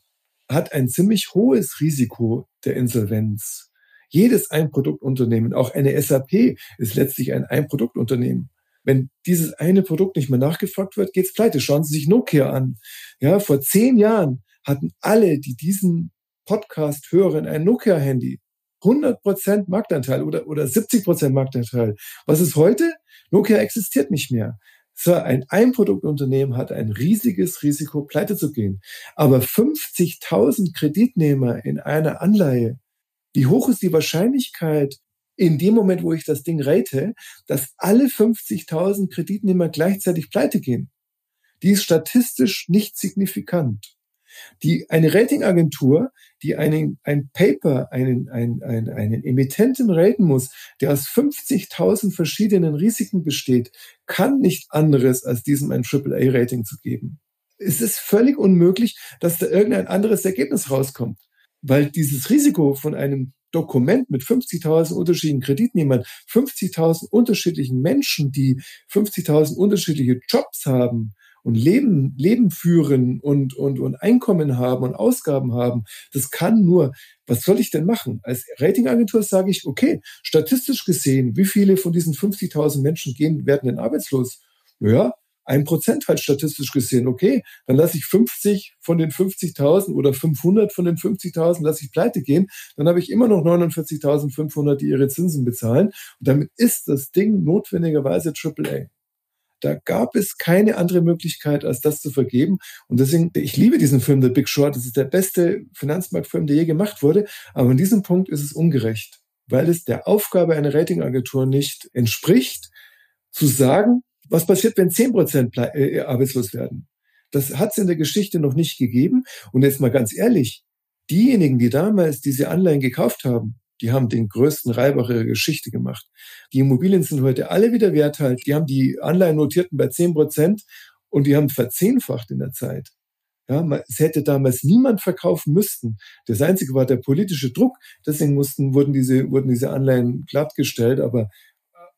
hat ein ziemlich hohes Risiko der Insolvenz. Jedes Einproduktunternehmen, auch eine SAP, ist letztlich ein Einproduktunternehmen. Wenn dieses eine Produkt nicht mehr nachgefragt wird, geht's pleite. Schauen Sie sich Nokia an. Ja, vor zehn Jahren hatten alle, die diesen Podcast hören, ein Nokia-Handy. 100% Marktanteil oder, oder 70% Marktanteil. Was ist heute? Nokia existiert nicht mehr. So ein Einproduktunternehmen hat ein riesiges Risiko, pleite zu gehen. Aber 50.000 Kreditnehmer in einer Anleihe, wie hoch ist die Wahrscheinlichkeit, in dem Moment, wo ich das Ding rate, dass alle 50.000 Kreditnehmer gleichzeitig pleite gehen? Die ist statistisch nicht signifikant. Die, eine Ratingagentur, die einen, ein Paper, einen, einen, einen, einen Emittenten raten muss, der aus 50.000 verschiedenen Risiken besteht, kann nicht anderes als diesem ein AAA-Rating zu geben. Es ist völlig unmöglich, dass da irgendein anderes Ergebnis rauskommt, weil dieses Risiko von einem Dokument mit 50.000 unterschiedlichen Kreditnehmern, 50.000 unterschiedlichen Menschen, die 50.000 unterschiedliche Jobs haben und Leben, Leben führen und, und, und Einkommen haben und Ausgaben haben. Das kann nur, was soll ich denn machen? Als Ratingagentur sage ich, okay, statistisch gesehen, wie viele von diesen 50.000 Menschen gehen, werden denn arbeitslos? Naja, ein Prozent halt statistisch gesehen. Okay, dann lasse ich 50 von den 50.000 oder 500 von den 50.000 lasse ich pleite gehen. Dann habe ich immer noch 49.500, die ihre Zinsen bezahlen. Und damit ist das Ding notwendigerweise AAA. Da gab es keine andere Möglichkeit, als das zu vergeben. Und deswegen, ich liebe diesen Film The Big Short. Das ist der beste Finanzmarktfilm, der je gemacht wurde. Aber in diesem Punkt ist es ungerecht, weil es der Aufgabe einer Ratingagentur nicht entspricht, zu sagen, was passiert, wenn 10 Prozent äh, arbeitslos werden? Das hat es in der Geschichte noch nicht gegeben. Und jetzt mal ganz ehrlich, diejenigen, die damals diese Anleihen gekauft haben, die haben den größten Reibach ihrer Geschichte gemacht. Die Immobilien sind heute alle wieder wert halt. Die haben die Anleihen notierten bei 10 Prozent und die haben verzehnfacht in der Zeit. Ja, es hätte damals niemand verkaufen müssten. Das einzige war der politische Druck. Deswegen mussten, wurden diese, wurden diese Anleihen glattgestellt. Aber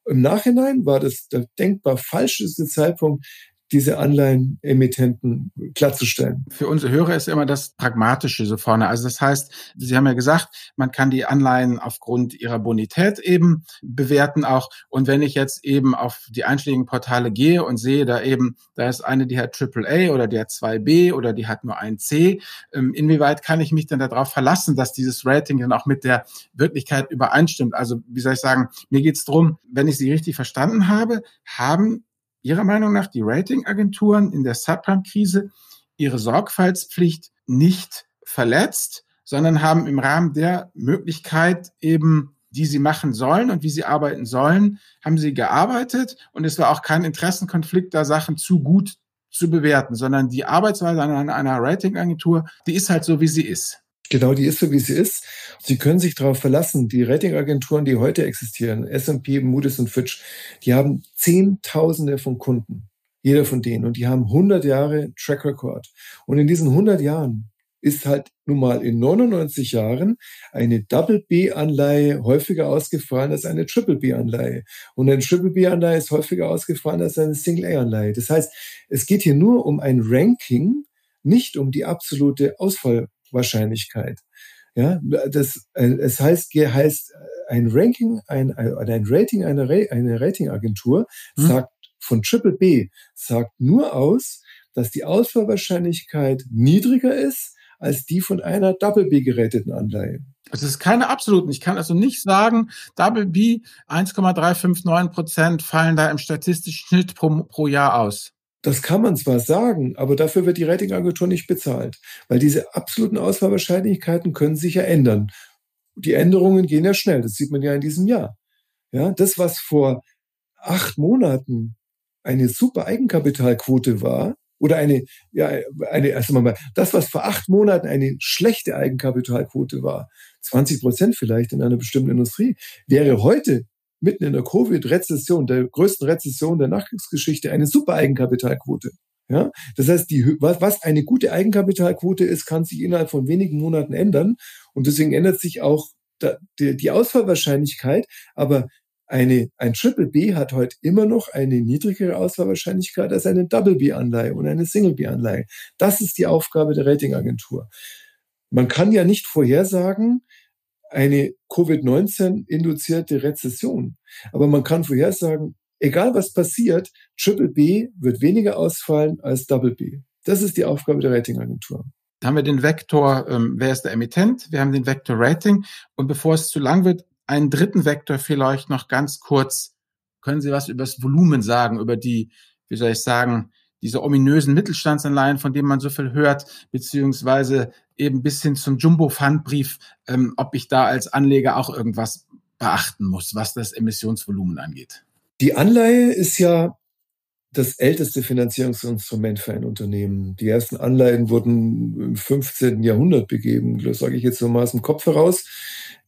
im Nachhinein war das der denkbar falscheste Zeitpunkt, diese Anleihenemittenten klarzustellen. Für unsere Hörer ist immer das Pragmatische so vorne. Also das heißt, Sie haben ja gesagt, man kann die Anleihen aufgrund ihrer Bonität eben bewerten auch. Und wenn ich jetzt eben auf die einschlägigen Portale gehe und sehe da eben, da ist eine, die hat AAA oder die hat 2B oder die hat nur ein C, ähm, inwieweit kann ich mich denn darauf verlassen, dass dieses Rating dann auch mit der Wirklichkeit übereinstimmt? Also wie soll ich sagen, mir geht es darum, wenn ich Sie richtig verstanden habe, haben Ihrer Meinung nach die Ratingagenturen in der Subprime-Krise ihre Sorgfaltspflicht nicht verletzt, sondern haben im Rahmen der Möglichkeit eben, die sie machen sollen und wie sie arbeiten sollen, haben sie gearbeitet und es war auch kein Interessenkonflikt, da Sachen zu gut zu bewerten, sondern die Arbeitsweise einer, einer Ratingagentur, die ist halt so, wie sie ist. Genau, die ist so, wie sie ist. Sie können sich darauf verlassen. Die Ratingagenturen, die heute existieren, S&P, Moody's und Fitch, die haben Zehntausende von Kunden. Jeder von denen. Und die haben 100 Jahre Track Record. Und in diesen 100 Jahren ist halt nun mal in 99 Jahren eine Double B-Anleihe häufiger ausgefallen als eine Triple B-Anleihe. Und eine Triple B-Anleihe ist häufiger ausgefallen als eine Single A-Anleihe. Das heißt, es geht hier nur um ein Ranking, nicht um die absolute Ausfall Wahrscheinlichkeit. Ja, das, äh, es heißt, heißt ein Ranking, ein, ein Rating einer, eine Ratingagentur hm. sagt von Triple B sagt nur aus, dass die Ausfallwahrscheinlichkeit niedriger ist als die von einer Double B geräteten Anleihe. Es ist keine absoluten. Ich kann also nicht sagen, Double B 1,359 Prozent fallen da im statistischen Schnitt pro, pro Jahr aus. Das kann man zwar sagen, aber dafür wird die Ratingagentur nicht bezahlt, weil diese absoluten Auswahlwahrscheinlichkeiten können sich ja ändern. Die Änderungen gehen ja schnell, das sieht man ja in diesem Jahr. Ja, das, was vor acht Monaten eine super Eigenkapitalquote war, oder eine, ja, eine, also mal, das, was vor acht Monaten eine schlechte Eigenkapitalquote war, 20 Prozent vielleicht in einer bestimmten Industrie, wäre heute mitten in der Covid-Rezession, der größten Rezession der Nachkriegsgeschichte, eine super Eigenkapitalquote. Ja, das heißt, die, was eine gute Eigenkapitalquote ist, kann sich innerhalb von wenigen Monaten ändern. Und deswegen ändert sich auch die Ausfallwahrscheinlichkeit. Aber eine, ein Triple B hat heute immer noch eine niedrigere Ausfallwahrscheinlichkeit als eine Double B-Anleihe und eine Single B-Anleihe. Das ist die Aufgabe der Ratingagentur. Man kann ja nicht vorhersagen, eine Covid-19 induzierte Rezession. Aber man kann vorhersagen, egal was passiert, Triple B wird weniger ausfallen als Double B. Das ist die Aufgabe der Ratingagentur. Da haben wir den Vektor, ähm, wer ist der Emittent? Wir haben den Vektor Rating. Und bevor es zu lang wird, einen dritten Vektor vielleicht noch ganz kurz. Können Sie was über das Volumen sagen, über die, wie soll ich sagen, diese ominösen Mittelstandsanleihen, von denen man so viel hört, beziehungsweise eben bis hin zum Jumbo-Pfandbrief, ähm, ob ich da als Anleger auch irgendwas beachten muss, was das Emissionsvolumen angeht. Die Anleihe ist ja das älteste Finanzierungsinstrument für ein Unternehmen. Die ersten Anleihen wurden im 15. Jahrhundert begeben, das sage ich jetzt so mal aus dem Kopf heraus.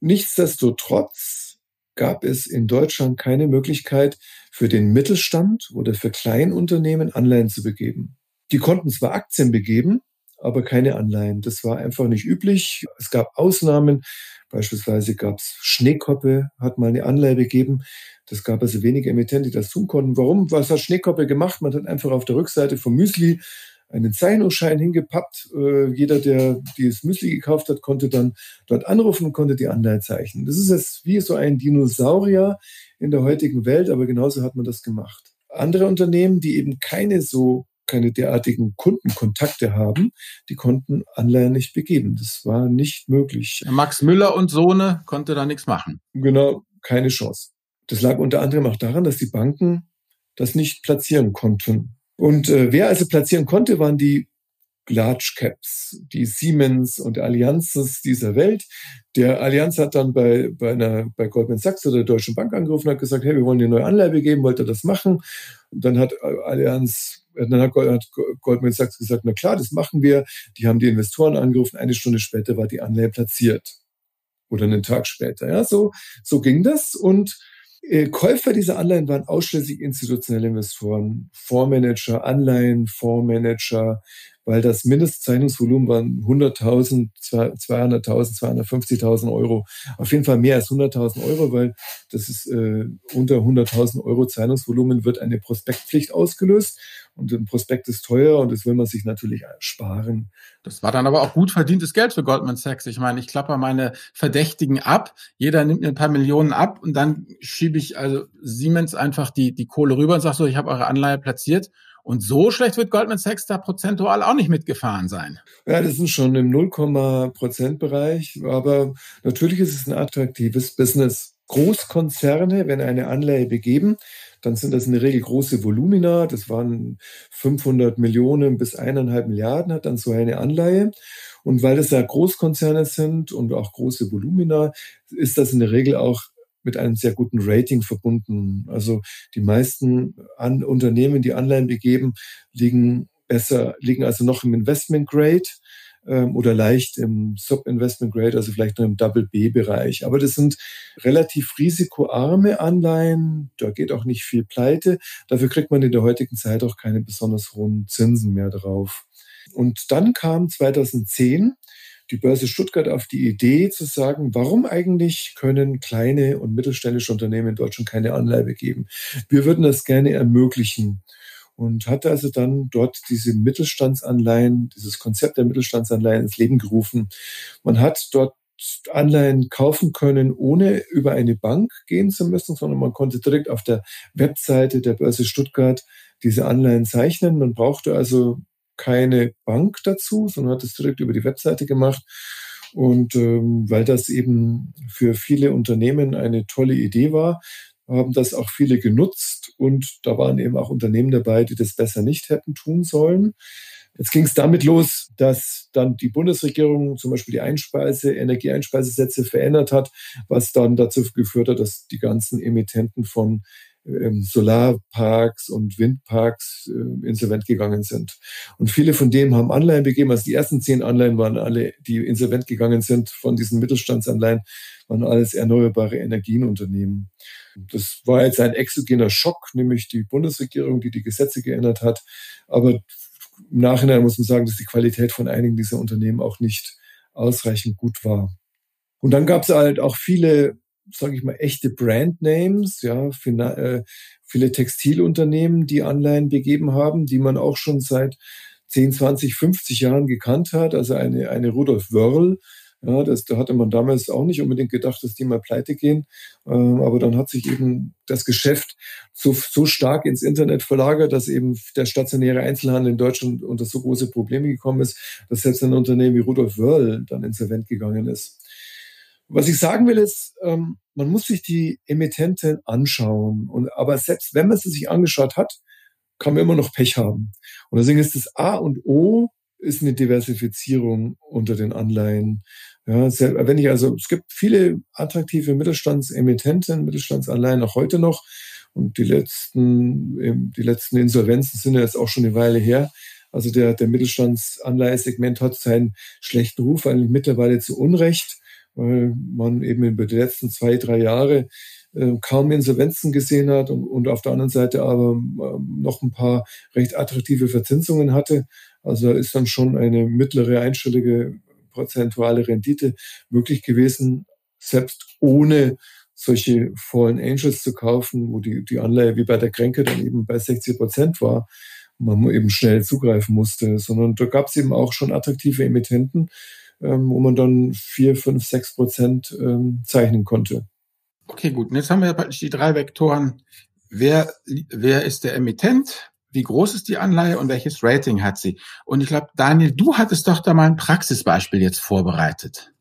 Nichtsdestotrotz gab es in Deutschland keine Möglichkeit für den Mittelstand oder für Kleinunternehmen Anleihen zu begeben. Die konnten zwar Aktien begeben, aber keine Anleihen. Das war einfach nicht üblich. Es gab Ausnahmen. Beispielsweise gab es Schneekoppe, hat mal eine Anleihe gegeben. Das gab also wenige Emittenten, die das tun konnten. Warum? Was hat Schneekoppe gemacht? Man hat einfach auf der Rückseite vom Müsli einen Zeichnungsschein hingepappt. Äh, jeder, der dieses Müsli gekauft hat, konnte dann dort anrufen und konnte die Anleihe zeichnen. Das ist jetzt wie so ein Dinosaurier in der heutigen Welt, aber genauso hat man das gemacht. Andere Unternehmen, die eben keine so keine derartigen Kundenkontakte haben, die konnten Anleihen nicht begeben. Das war nicht möglich. Max Müller und Sohne konnte da nichts machen. Genau, keine Chance. Das lag unter anderem auch daran, dass die Banken das nicht platzieren konnten. Und äh, wer also platzieren konnte, waren die Large Caps, die Siemens und Allianzes dieser Welt. Der Allianz hat dann bei, bei, einer, bei Goldman Sachs oder der Deutschen Bank angerufen und hat gesagt, hey, wir wollen eine neue Anleihe geben, wollt ihr das machen? Und dann hat Allianz, dann hat Goldman Sachs gesagt, na klar, das machen wir. Die haben die Investoren angerufen, eine Stunde später war die Anleihe platziert. Oder einen Tag später. Ja, so, so ging das. Und äh, Käufer dieser Anleihen waren ausschließlich institutionelle Investoren, Fondsmanager, Anleihen, Fondsmanager, weil das Mindestzeichnungsvolumen waren 100.000, 200.000, 250.000 Euro. Auf jeden Fall mehr als 100.000 Euro, weil das ist äh, unter 100.000 Euro Zeichnungsvolumen wird eine Prospektpflicht ausgelöst. Und ein Prospekt ist teuer und das will man sich natürlich sparen. Das war dann aber auch gut verdientes Geld für Goldman Sachs. Ich meine, ich klappe meine Verdächtigen ab. Jeder nimmt mir ein paar Millionen ab und dann schiebe ich also Siemens einfach die, die Kohle rüber und sage so, ich habe eure Anleihe platziert und so schlecht wird Goldman Sachs da prozentual auch nicht mitgefahren sein. Ja, das ist schon im 0,%-Bereich. Aber natürlich ist es ein attraktives Business. Großkonzerne, wenn eine Anleihe begeben, dann sind das in der Regel große Volumina. Das waren 500 Millionen bis eineinhalb Milliarden hat dann so eine Anleihe. Und weil das ja Großkonzerne sind und auch große Volumina, ist das in der Regel auch mit einem sehr guten Rating verbunden. Also die meisten An Unternehmen, die Anleihen begeben, liegen besser, liegen also noch im Investment Grade ähm, oder leicht im Sub-Investment Grade, also vielleicht nur im Double B-Bereich. Aber das sind relativ risikoarme Anleihen. Da geht auch nicht viel pleite. Dafür kriegt man in der heutigen Zeit auch keine besonders hohen Zinsen mehr drauf. Und dann kam 2010 die Börse Stuttgart auf die Idee zu sagen, warum eigentlich können kleine und mittelständische Unternehmen in Deutschland keine Anleihe geben? Wir würden das gerne ermöglichen und hatte also dann dort diese Mittelstandsanleihen, dieses Konzept der Mittelstandsanleihen ins Leben gerufen. Man hat dort Anleihen kaufen können, ohne über eine Bank gehen zu müssen, sondern man konnte direkt auf der Webseite der Börse Stuttgart diese Anleihen zeichnen. Man brauchte also keine Bank dazu, sondern hat es direkt über die Webseite gemacht. Und ähm, weil das eben für viele Unternehmen eine tolle Idee war, haben das auch viele genutzt und da waren eben auch Unternehmen dabei, die das besser nicht hätten tun sollen. Jetzt ging es damit los, dass dann die Bundesregierung zum Beispiel die Einspeise, Energieeinspeisesätze verändert hat, was dann dazu geführt hat, dass die ganzen Emittenten von Solarparks und Windparks äh, insolvent gegangen sind. Und viele von denen haben Anleihen begeben. Also die ersten zehn Anleihen waren alle, die insolvent gegangen sind von diesen Mittelstandsanleihen, waren alles erneuerbare Energienunternehmen. Das war jetzt ein exogener Schock, nämlich die Bundesregierung, die die Gesetze geändert hat. Aber im Nachhinein muss man sagen, dass die Qualität von einigen dieser Unternehmen auch nicht ausreichend gut war. Und dann gab es halt auch viele sage ich mal, echte Brandnames, ja, äh, viele Textilunternehmen, die Anleihen begeben haben, die man auch schon seit 10, 20, 50 Jahren gekannt hat. Also eine, eine Rudolf Wörl, ja, das, da hatte man damals auch nicht unbedingt gedacht, dass die mal pleite gehen. Ähm, aber dann hat sich eben das Geschäft so, so stark ins Internet verlagert, dass eben der stationäre Einzelhandel in Deutschland unter so große Probleme gekommen ist, dass selbst ein Unternehmen wie Rudolf Wörl dann insolvent gegangen ist. Was ich sagen will, ist, ähm, man muss sich die Emittenten anschauen. Und, aber selbst wenn man sie sich angeschaut hat, kann man immer noch Pech haben. Und deswegen ist das A und O ist eine Diversifizierung unter den Anleihen. Ja, wenn ich also, es gibt viele attraktive Mittelstandsemittenten, Mittelstandsanleihen auch heute noch. Und die letzten, die letzten Insolvenzen sind ja jetzt auch schon eine Weile her. Also der, der Mittelstandsanleihesegment hat seinen schlechten Ruf eigentlich mittlerweile zu Unrecht weil man eben über die letzten zwei, drei Jahre äh, kaum Insolvenzen gesehen hat und, auf der anderen Seite aber äh, noch ein paar recht attraktive Verzinsungen hatte. Also ist dann schon eine mittlere einstellige prozentuale Rendite möglich gewesen, selbst ohne solche Fallen Angels zu kaufen, wo die, die Anleihe wie bei der Kränke dann eben bei 60 Prozent war man eben schnell zugreifen musste, sondern da gab es eben auch schon attraktive Emittenten, ähm, wo man dann vier, fünf, sechs Prozent ähm, zeichnen konnte. Okay, gut. Und jetzt haben wir praktisch die drei Vektoren. Wer, wer ist der Emittent? Wie groß ist die Anleihe und welches Rating hat sie? Und ich glaube, Daniel, du hattest doch da mal ein Praxisbeispiel jetzt vorbereitet.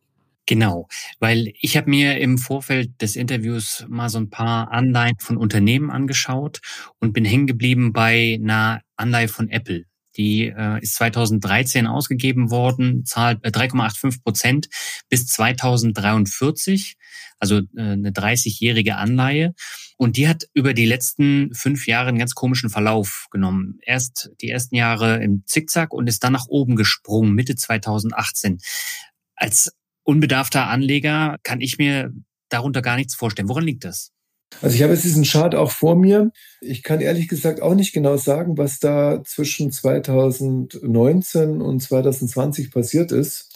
Genau, weil ich habe mir im Vorfeld des Interviews mal so ein paar Anleihen von Unternehmen angeschaut und bin hängen geblieben bei einer Anleihe von Apple. Die äh, ist 2013 ausgegeben worden, zahlt äh, 3,85 Prozent bis 2043, also äh, eine 30-jährige Anleihe. Und die hat über die letzten fünf Jahre einen ganz komischen Verlauf genommen. Erst die ersten Jahre im Zickzack und ist dann nach oben gesprungen, Mitte 2018. Als unbedarfter Anleger kann ich mir darunter gar nichts vorstellen. Woran liegt das? Also ich habe jetzt diesen Chart auch vor mir. Ich kann ehrlich gesagt auch nicht genau sagen, was da zwischen 2019 und 2020 passiert ist.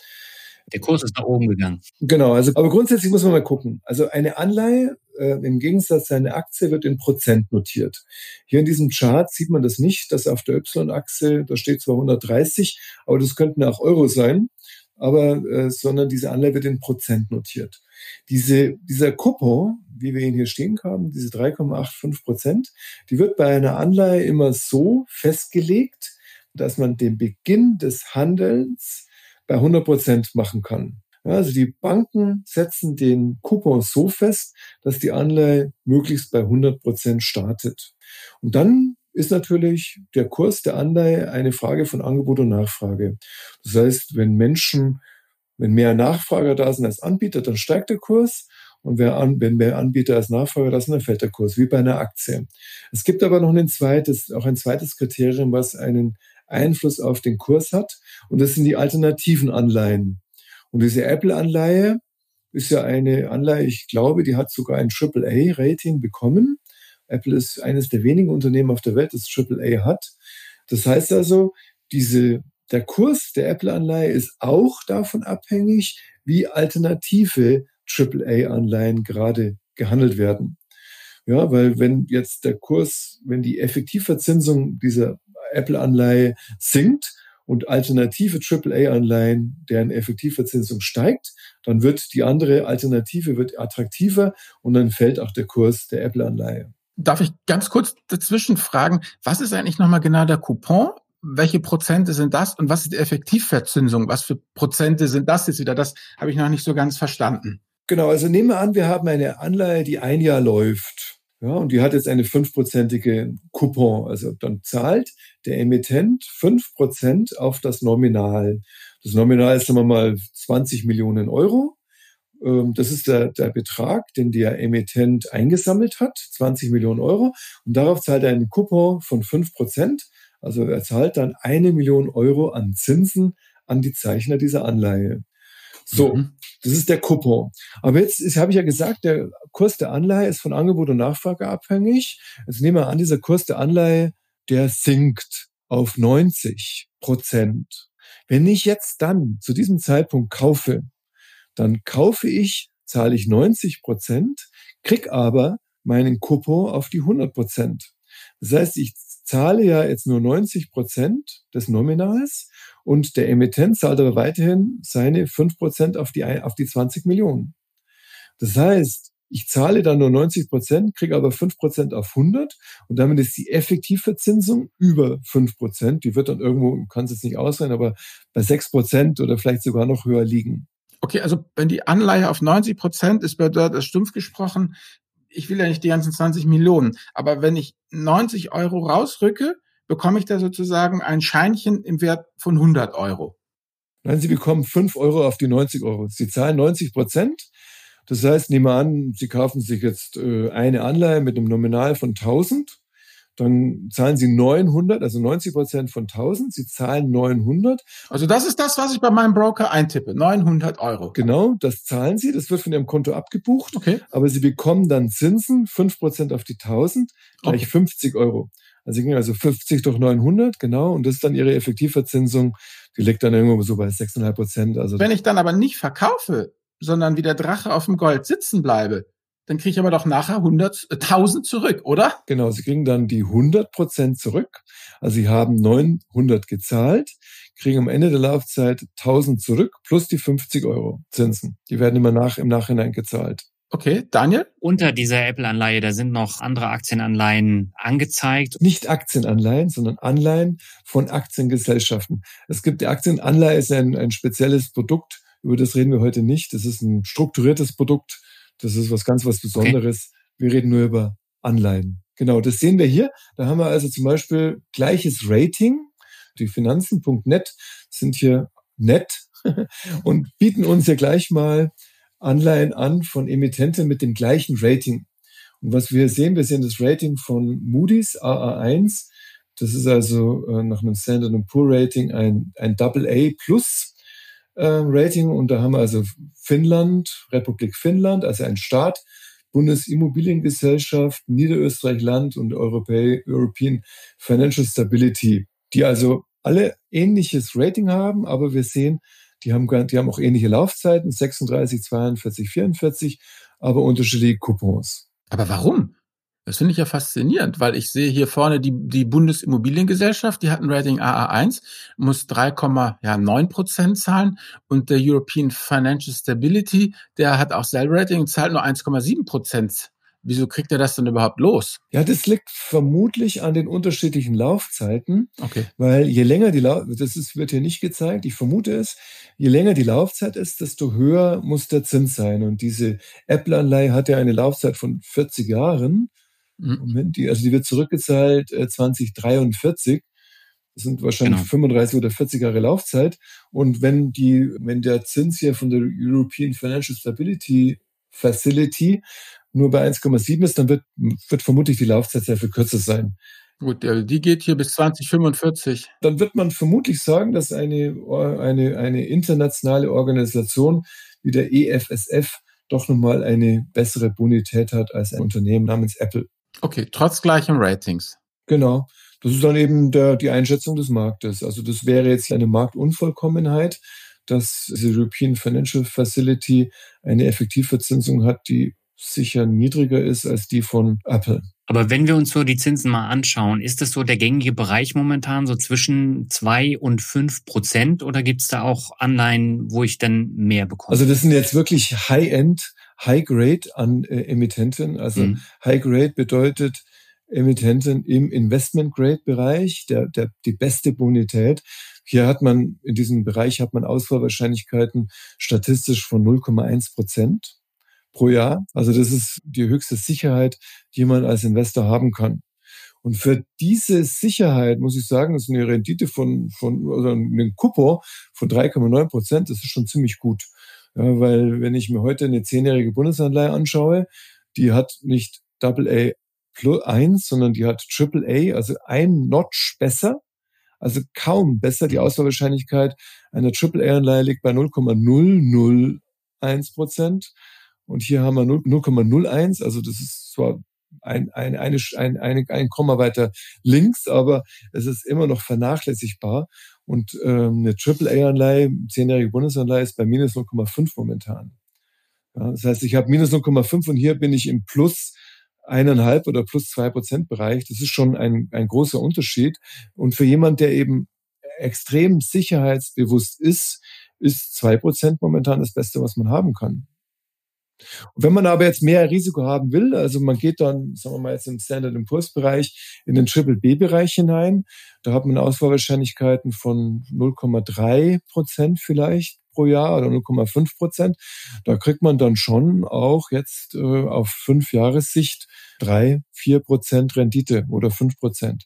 Der Kurs ist nach oben gegangen. Genau, also aber grundsätzlich muss man mal gucken. Also eine Anleihe äh, im Gegensatz zu einer Aktie wird in Prozent notiert. Hier in diesem Chart sieht man das nicht, dass auf der Y-Achse, da steht zwar 130, aber das könnten auch Euro sein aber äh, sondern diese Anleihe wird in Prozent notiert. Diese, dieser Coupon, wie wir ihn hier stehen haben, diese 3,85 Prozent, die wird bei einer Anleihe immer so festgelegt, dass man den Beginn des Handelns bei 100 Prozent machen kann. Ja, also die Banken setzen den Coupon so fest, dass die Anleihe möglichst bei 100 Prozent startet. Und dann ist natürlich der Kurs der Anleihe eine Frage von Angebot und Nachfrage. Das heißt, wenn Menschen, wenn mehr Nachfrager da sind als Anbieter, dann steigt der Kurs. Und wenn mehr Anbieter als Nachfrager da sind, dann fällt der Kurs, wie bei einer Aktie. Es gibt aber noch ein zweites, auch ein zweites Kriterium, was einen Einfluss auf den Kurs hat. Und das sind die alternativen Anleihen. Und diese Apple-Anleihe ist ja eine Anleihe, ich glaube, die hat sogar ein AAA-Rating bekommen. Apple ist eines der wenigen Unternehmen auf der Welt, das AAA hat. Das heißt also, diese, der Kurs der Apple-Anleihe ist auch davon abhängig, wie alternative AAA-Anleihen gerade gehandelt werden. Ja, weil wenn jetzt der Kurs, wenn die Effektivverzinsung dieser Apple-Anleihe sinkt und alternative AAA-Anleihen, deren Effektivverzinsung steigt, dann wird die andere Alternative wird attraktiver und dann fällt auch der Kurs der Apple-Anleihe. Darf ich ganz kurz dazwischen fragen, was ist eigentlich nochmal genau der Coupon? Welche Prozente sind das und was ist die Effektivverzinsung? Was für Prozente sind das jetzt wieder? Das habe ich noch nicht so ganz verstanden. Genau, also nehmen wir an, wir haben eine Anleihe, die ein Jahr läuft. Ja, und die hat jetzt eine fünfprozentige Coupon. Also dann zahlt der Emittent fünf Prozent auf das Nominal. Das Nominal ist, sagen wir mal, 20 Millionen Euro. Ähm, das ist der, der Betrag, den der Emittent eingesammelt hat, 20 Millionen Euro. Und darauf zahlt er einen Coupon von 5 Prozent. Also er zahlt dann eine Million Euro an Zinsen an die Zeichner dieser Anleihe. So, mhm. das ist der Coupon. Aber jetzt habe ich ja gesagt, der Kurs der Anleihe ist von Angebot und Nachfrage abhängig. Jetzt nehmen wir an, dieser Kurs der Anleihe, der sinkt auf 90 Prozent. Wenn ich jetzt dann zu diesem Zeitpunkt kaufe, dann kaufe ich, zahle ich 90 Prozent, krieg aber meinen Coupon auf die 100 Prozent. Das heißt, ich zahle ja jetzt nur 90 Prozent des Nominals und der Emittent zahlt aber weiterhin seine 5 Prozent auf die, auf die 20 Millionen. Das heißt, ich zahle dann nur 90 Prozent, kriege aber 5 Prozent auf 100 und damit ist die Effektivverzinsung über 5 Prozent. Die wird dann irgendwo, kann es jetzt nicht ausrechnen, aber bei 6 Prozent oder vielleicht sogar noch höher liegen. Okay, also wenn die Anleihe auf 90 Prozent ist, bedeutet das stumpf gesprochen, ich will ja nicht die ganzen 20 Millionen, aber wenn ich 90 Euro rausrücke, bekomme ich da sozusagen ein Scheinchen im Wert von 100 Euro. Nein, Sie bekommen 5 Euro auf die 90 Euro. Sie zahlen 90 Prozent. Das heißt, nehmen wir an, Sie kaufen sich jetzt äh, eine Anleihe mit einem Nominal von 1000 dann zahlen Sie 900, also 90 Prozent von 1000. Sie zahlen 900. Also das ist das, was ich bei meinem Broker eintippe. 900 Euro. Genau, das zahlen Sie. Das wird von Ihrem Konto abgebucht. Okay. Aber Sie bekommen dann Zinsen, 5 Prozent auf die 1000, gleich okay. 50 Euro. Also sie kriegen also 50 durch 900, genau, und das ist dann ihre Effektivverzinsung. Die liegt dann irgendwo so bei 6,5 Prozent. Also Wenn ich dann aber nicht verkaufe, sondern wie der Drache auf dem Gold sitzen bleibe, dann kriege ich aber doch nachher 100, 1000 zurück, oder? Genau, Sie kriegen dann die 100 Prozent zurück. Also Sie haben 900 gezahlt, kriegen am Ende der Laufzeit 1000 zurück plus die 50 Euro Zinsen. Die werden immer nach, im Nachhinein gezahlt. Okay, Daniel? Unter dieser Apple-Anleihe, da sind noch andere Aktienanleihen angezeigt. Nicht Aktienanleihen, sondern Anleihen von Aktiengesellschaften. Es gibt die Aktienanleihe, ist ein, ein spezielles Produkt, über das reden wir heute nicht. Das ist ein strukturiertes Produkt. Das ist was ganz was Besonderes. Okay. Wir reden nur über Anleihen. Genau, das sehen wir hier. Da haben wir also zum Beispiel gleiches Rating. Die Finanzen.net sind hier nett [LAUGHS] und bieten uns ja gleich mal Anleihen an von Emittenten mit dem gleichen Rating. Und was wir sehen, wir sehen das Rating von Moody's AA1. Das ist also äh, nach einem Standard Poor Rating ein, ein AA Plus äh, Rating. Und da haben wir also Finnland, Republik Finnland, also ein Staat, Bundesimmobiliengesellschaft, Niederösterreich Land und European Financial Stability, die also alle ähnliches Rating haben, aber wir sehen, die haben, die haben auch ähnliche Laufzeiten, 36, 42, 44, aber unterschiedliche Coupons. Aber warum? Das finde ich ja faszinierend, weil ich sehe hier vorne die, die Bundesimmobiliengesellschaft, die hat ein Rating AA1, muss 3,9 Prozent zahlen und der European Financial Stability, der hat auch Sell-Rating, zahlt nur 1,7 Prozent Wieso kriegt er das denn überhaupt los? Ja, das liegt vermutlich an den unterschiedlichen Laufzeiten. Okay. Weil je länger die Laufzeit, das ist, wird hier nicht gezeigt, ich vermute es, je länger die Laufzeit ist, desto höher muss der Zins sein. Und diese Apple-Anleihe hat ja eine Laufzeit von 40 Jahren. Moment, die, also die wird zurückgezahlt äh, 2043. Das sind wahrscheinlich genau. 35 oder 40 Jahre Laufzeit. Und wenn die, wenn der Zins hier von der European Financial Stability Facility nur bei 1,7 ist, dann wird, wird vermutlich die Laufzeit sehr viel kürzer sein. Gut, die geht hier bis 2045. Dann wird man vermutlich sagen, dass eine, eine, eine internationale Organisation wie der EFSF doch nochmal eine bessere Bonität hat als ein Unternehmen namens Apple. Okay, trotz gleichem Ratings. Genau. Das ist dann eben der, die Einschätzung des Marktes. Also das wäre jetzt eine Marktunvollkommenheit, dass die European Financial Facility eine Effektivverzinsung hat, die sicher niedriger ist als die von Apple. Aber wenn wir uns so die Zinsen mal anschauen, ist das so der gängige Bereich momentan so zwischen zwei und fünf Prozent oder gibt es da auch Anleihen, wo ich dann mehr bekomme? Also das sind jetzt wirklich High-End, High-Grade an äh, Emittenten. Also mhm. High-Grade bedeutet Emittenten im Investment-Grade-Bereich, der, der, die beste Bonität. Hier hat man, in diesem Bereich hat man Ausfallwahrscheinlichkeiten statistisch von 0,1 Prozent pro Jahr. Also das ist die höchste Sicherheit, die man als Investor haben kann. Und für diese Sicherheit muss ich sagen, das ist eine Rendite von, von oder ein Coupon von 3,9 Prozent, das ist schon ziemlich gut. Ja, weil wenn ich mir heute eine zehnjährige Bundesanleihe anschaue, die hat nicht Double A plus eins, sondern die hat Triple A, also ein Notch besser, also kaum besser. Die Auswahlwahrscheinlichkeit einer Triple A Anleihe liegt bei 0,001 Prozent und hier haben wir 0,01, also das ist zwar ein, ein, eine, ein, ein, ein Komma weiter links, aber es ist immer noch vernachlässigbar. Und ähm, eine AAA-Anleihe, zehnjährige Bundesanleihe ist bei minus 0,5 momentan. Ja, das heißt, ich habe minus 0,5 und hier bin ich im Plus eineinhalb oder plus zwei Prozent Bereich. Das ist schon ein, ein großer Unterschied. Und für jemand, der eben extrem sicherheitsbewusst ist, ist zwei Prozent momentan das Beste, was man haben kann. Und wenn man aber jetzt mehr Risiko haben will, also man geht dann, sagen wir mal jetzt im Standard Impulse Bereich in den Triple B Bereich hinein, da hat man Auswahlwahrscheinlichkeiten von 0,3 Prozent vielleicht pro Jahr oder 0,5 Prozent. Da kriegt man dann schon auch jetzt äh, auf fünf Jahressicht drei, vier Prozent Rendite oder fünf Prozent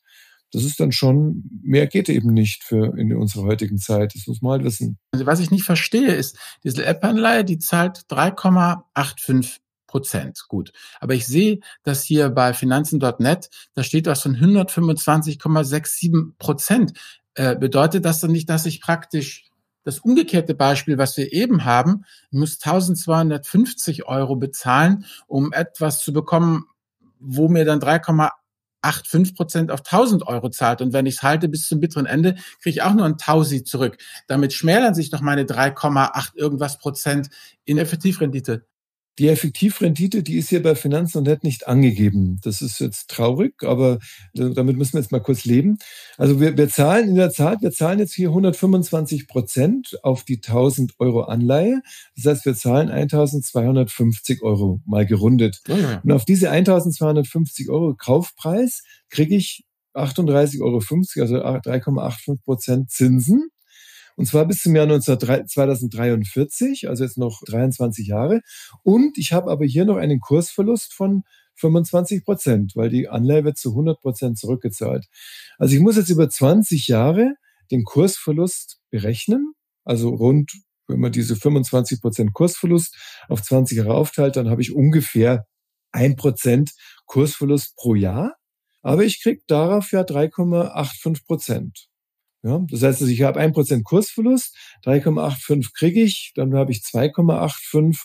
das ist dann schon, mehr geht eben nicht für in unserer heutigen Zeit. Das muss man halt wissen. Also was ich nicht verstehe, ist, diese App-Anleihe, die zahlt 3,85 Prozent. Gut. Aber ich sehe, dass hier bei Finanzen.net, da steht was von 125,67 Prozent. Äh, bedeutet das dann nicht, dass ich praktisch das umgekehrte Beispiel, was wir eben haben, muss 1250 Euro bezahlen, um etwas zu bekommen, wo mir dann 3,85 3,85 Prozent auf 1000 Euro zahlt. Und wenn ich es halte bis zum bitteren Ende, kriege ich auch nur ein Tausi zurück. Damit schmälern sich doch meine 3,8 irgendwas Prozent in Effektivrendite. Die Effektivrendite, die ist hier bei Finanzen.net nicht angegeben. Das ist jetzt traurig, aber damit müssen wir jetzt mal kurz leben. Also wir, wir zahlen in der Tat, wir zahlen jetzt hier 125 Prozent auf die 1000 Euro Anleihe. Das heißt, wir zahlen 1250 Euro mal gerundet. Ja. Und auf diese 1250 Euro Kaufpreis kriege ich 38,50 Euro, also 3,85 Prozent Zinsen. Und zwar bis zum Jahr 2043, also jetzt noch 23 Jahre. Und ich habe aber hier noch einen Kursverlust von 25 Prozent, weil die Anleihe wird zu 100 Prozent zurückgezahlt. Also ich muss jetzt über 20 Jahre den Kursverlust berechnen, also rund, wenn man diese 25 Prozent Kursverlust auf 20 Jahre aufteilt, dann habe ich ungefähr ein Prozent Kursverlust pro Jahr. Aber ich kriege darauf ja 3,85 Prozent. Ja, das heißt, also ich habe 1% Kursverlust, 3,85 kriege ich, dann habe ich 2,85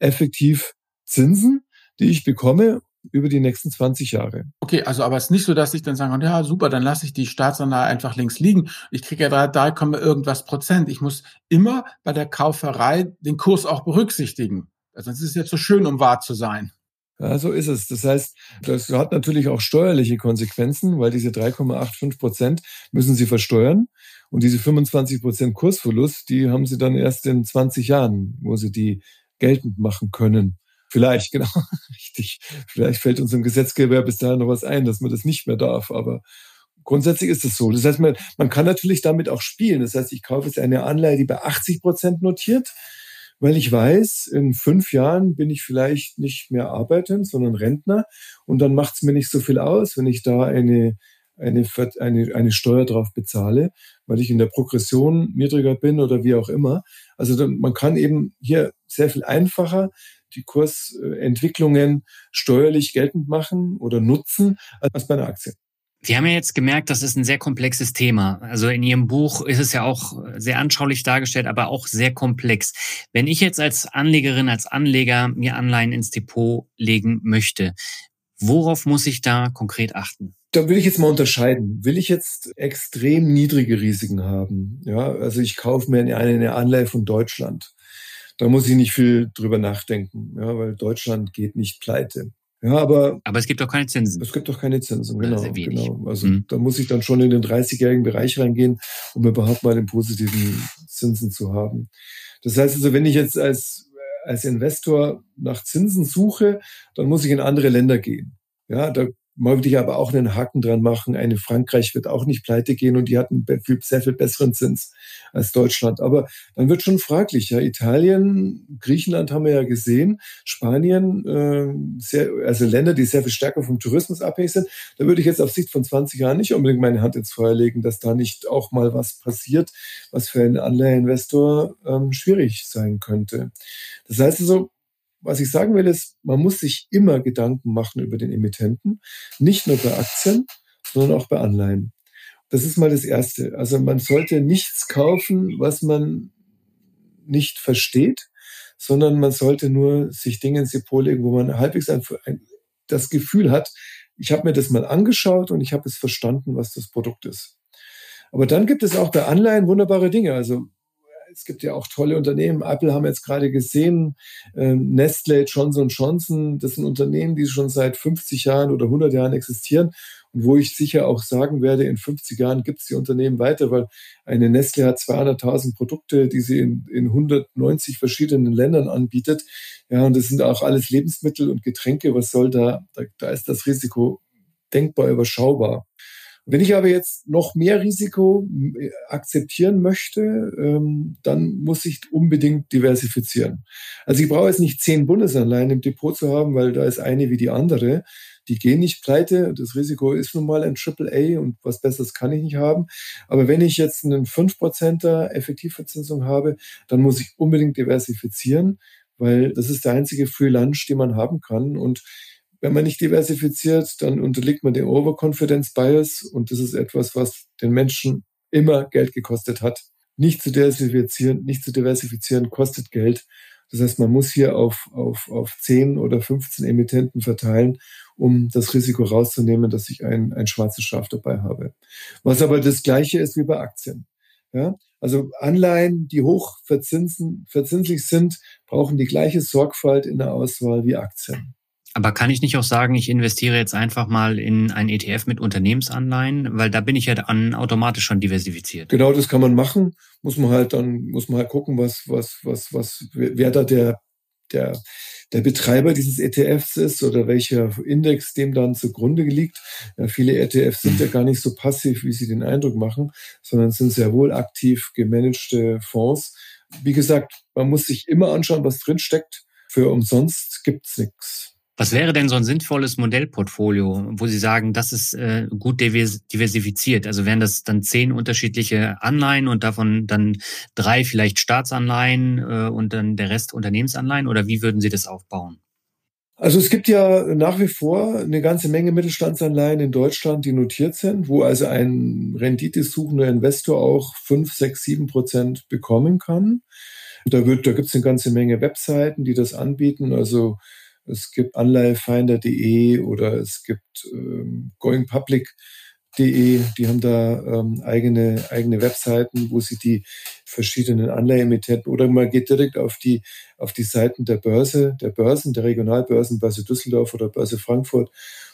effektiv Zinsen, die ich bekomme über die nächsten 20 Jahre. Okay, also aber es ist nicht so, dass ich dann sage, ja super, dann lasse ich die Staatsanleihe einfach links liegen. Ich kriege ja 3, 3, irgendwas Prozent. Ich muss immer bei der Kauferei den Kurs auch berücksichtigen. Es ist jetzt so schön, um wahr zu sein. Ja, so ist es. Das heißt, das hat natürlich auch steuerliche Konsequenzen, weil diese 3,85 Prozent müssen Sie versteuern. Und diese 25 Prozent Kursverlust, die haben Sie dann erst in 20 Jahren, wo Sie die geltend machen können. Vielleicht, [LAUGHS] genau, richtig. Vielleicht fällt unserem Gesetzgeber bis dahin noch was ein, dass man das nicht mehr darf. Aber grundsätzlich ist es so. Das heißt, man, man kann natürlich damit auch spielen. Das heißt, ich kaufe jetzt eine Anleihe, die bei 80 Prozent notiert weil ich weiß, in fünf Jahren bin ich vielleicht nicht mehr arbeitend, sondern Rentner und dann macht es mir nicht so viel aus, wenn ich da eine, eine, eine, eine Steuer drauf bezahle, weil ich in der Progression niedriger bin oder wie auch immer. Also man kann eben hier sehr viel einfacher die Kursentwicklungen steuerlich geltend machen oder nutzen als bei einer Aktie. Wir haben ja jetzt gemerkt, das ist ein sehr komplexes Thema. Also in Ihrem Buch ist es ja auch sehr anschaulich dargestellt, aber auch sehr komplex. Wenn ich jetzt als Anlegerin, als Anleger mir Anleihen ins Depot legen möchte, worauf muss ich da konkret achten? Da will ich jetzt mal unterscheiden. Will ich jetzt extrem niedrige Risiken haben? Ja, also ich kaufe mir eine, eine Anleihe von Deutschland. Da muss ich nicht viel drüber nachdenken, ja, weil Deutschland geht nicht pleite. Ja, aber. Aber es gibt doch keine Zinsen. Es gibt doch keine Zinsen, genau. genau. Also mhm. da muss ich dann schon in den 30-jährigen Bereich reingehen, um überhaupt mal den positiven Zinsen zu haben. Das heißt also, wenn ich jetzt als, als Investor nach Zinsen suche, dann muss ich in andere Länder gehen. Ja, da wollte ich aber auch einen Haken dran machen. Eine Frankreich wird auch nicht pleite gehen und die hatten sehr viel besseren Zins als Deutschland. Aber dann wird schon fraglich. Ja, Italien, Griechenland haben wir ja gesehen, Spanien, äh, sehr, also Länder, die sehr viel stärker vom Tourismus abhängig sind. Da würde ich jetzt auf Sicht von 20 Jahren nicht unbedingt meine Hand ins Feuer legen, dass da nicht auch mal was passiert, was für einen Anleiheinvestor ähm, schwierig sein könnte. Das heißt also, was ich sagen will, ist, man muss sich immer Gedanken machen über den Emittenten, nicht nur bei Aktien, sondern auch bei Anleihen. Das ist mal das Erste. Also man sollte nichts kaufen, was man nicht versteht, sondern man sollte nur sich Dinge ins Depot legen, wo man halbwegs ein, ein, das Gefühl hat, ich habe mir das mal angeschaut und ich habe es verstanden, was das Produkt ist. Aber dann gibt es auch bei Anleihen wunderbare Dinge. Also es gibt ja auch tolle Unternehmen. Apple haben wir jetzt gerade gesehen, äh, Nestle, Johnson Johnson, das sind Unternehmen, die schon seit 50 Jahren oder 100 Jahren existieren und wo ich sicher auch sagen werde, in 50 Jahren gibt es die Unternehmen weiter, weil eine Nestle hat 200.000 Produkte, die sie in, in 190 verschiedenen Ländern anbietet. Ja, und das sind auch alles Lebensmittel und Getränke. Was soll da, da, da ist das Risiko denkbar überschaubar. Wenn ich aber jetzt noch mehr Risiko äh, akzeptieren möchte, ähm, dann muss ich unbedingt diversifizieren. Also ich brauche jetzt nicht zehn Bundesanleihen im Depot zu haben, weil da ist eine wie die andere. Die gehen nicht pleite. Das Risiko ist nun mal ein AAA und was Besseres kann ich nicht haben. Aber wenn ich jetzt einen 5%er Effektivverzinsung habe, dann muss ich unbedingt diversifizieren, weil das ist der einzige Free Lunch, den man haben kann. Und wenn man nicht diversifiziert, dann unterliegt man dem Overconfidence Bias und das ist etwas, was den Menschen immer Geld gekostet hat. Nicht zu diversifizieren, nicht zu diversifizieren kostet Geld Das heißt, man muss hier auf, auf, auf 10 oder 15 Emittenten verteilen, um das Risiko rauszunehmen, dass ich ein, ein schwarzes Schaf dabei habe. Was aber das gleiche ist wie bei Aktien. Ja? Also Anleihen, die hoch verzinsen, verzinslich sind, brauchen die gleiche Sorgfalt in der Auswahl wie Aktien. Aber kann ich nicht auch sagen, ich investiere jetzt einfach mal in ein ETF mit Unternehmensanleihen, weil da bin ich ja dann automatisch schon diversifiziert. Genau, das kann man machen. Muss man halt dann, muss man halt gucken, was, was, was, was, wer da der, der, der Betreiber dieses ETFs ist oder welcher Index dem dann zugrunde liegt. Ja, viele ETFs sind ja gar nicht so passiv, wie sie den Eindruck machen, sondern sind sehr wohl aktiv gemanagte Fonds. Wie gesagt, man muss sich immer anschauen, was drin steckt. Für umsonst gibt's nichts. Was wäre denn so ein sinnvolles Modellportfolio, wo Sie sagen, das ist äh, gut diversifiziert? Also wären das dann zehn unterschiedliche Anleihen und davon dann drei vielleicht Staatsanleihen äh, und dann der Rest Unternehmensanleihen? Oder wie würden Sie das aufbauen? Also es gibt ja nach wie vor eine ganze Menge Mittelstandsanleihen in Deutschland, die notiert sind, wo also ein renditesuchender Investor auch fünf, sechs, sieben Prozent bekommen kann. Da, wird, da gibt es eine ganze Menge Webseiten, die das anbieten. Also es gibt Anleihefinder.de oder es gibt ähm, goingpublic.de, die haben da ähm, eigene, eigene Webseiten, wo sie die verschiedenen Anleiheemittenten oder man geht direkt auf die, auf die Seiten der Börse, der Börsen, der Regionalbörsen, Börse Düsseldorf oder Börse Frankfurt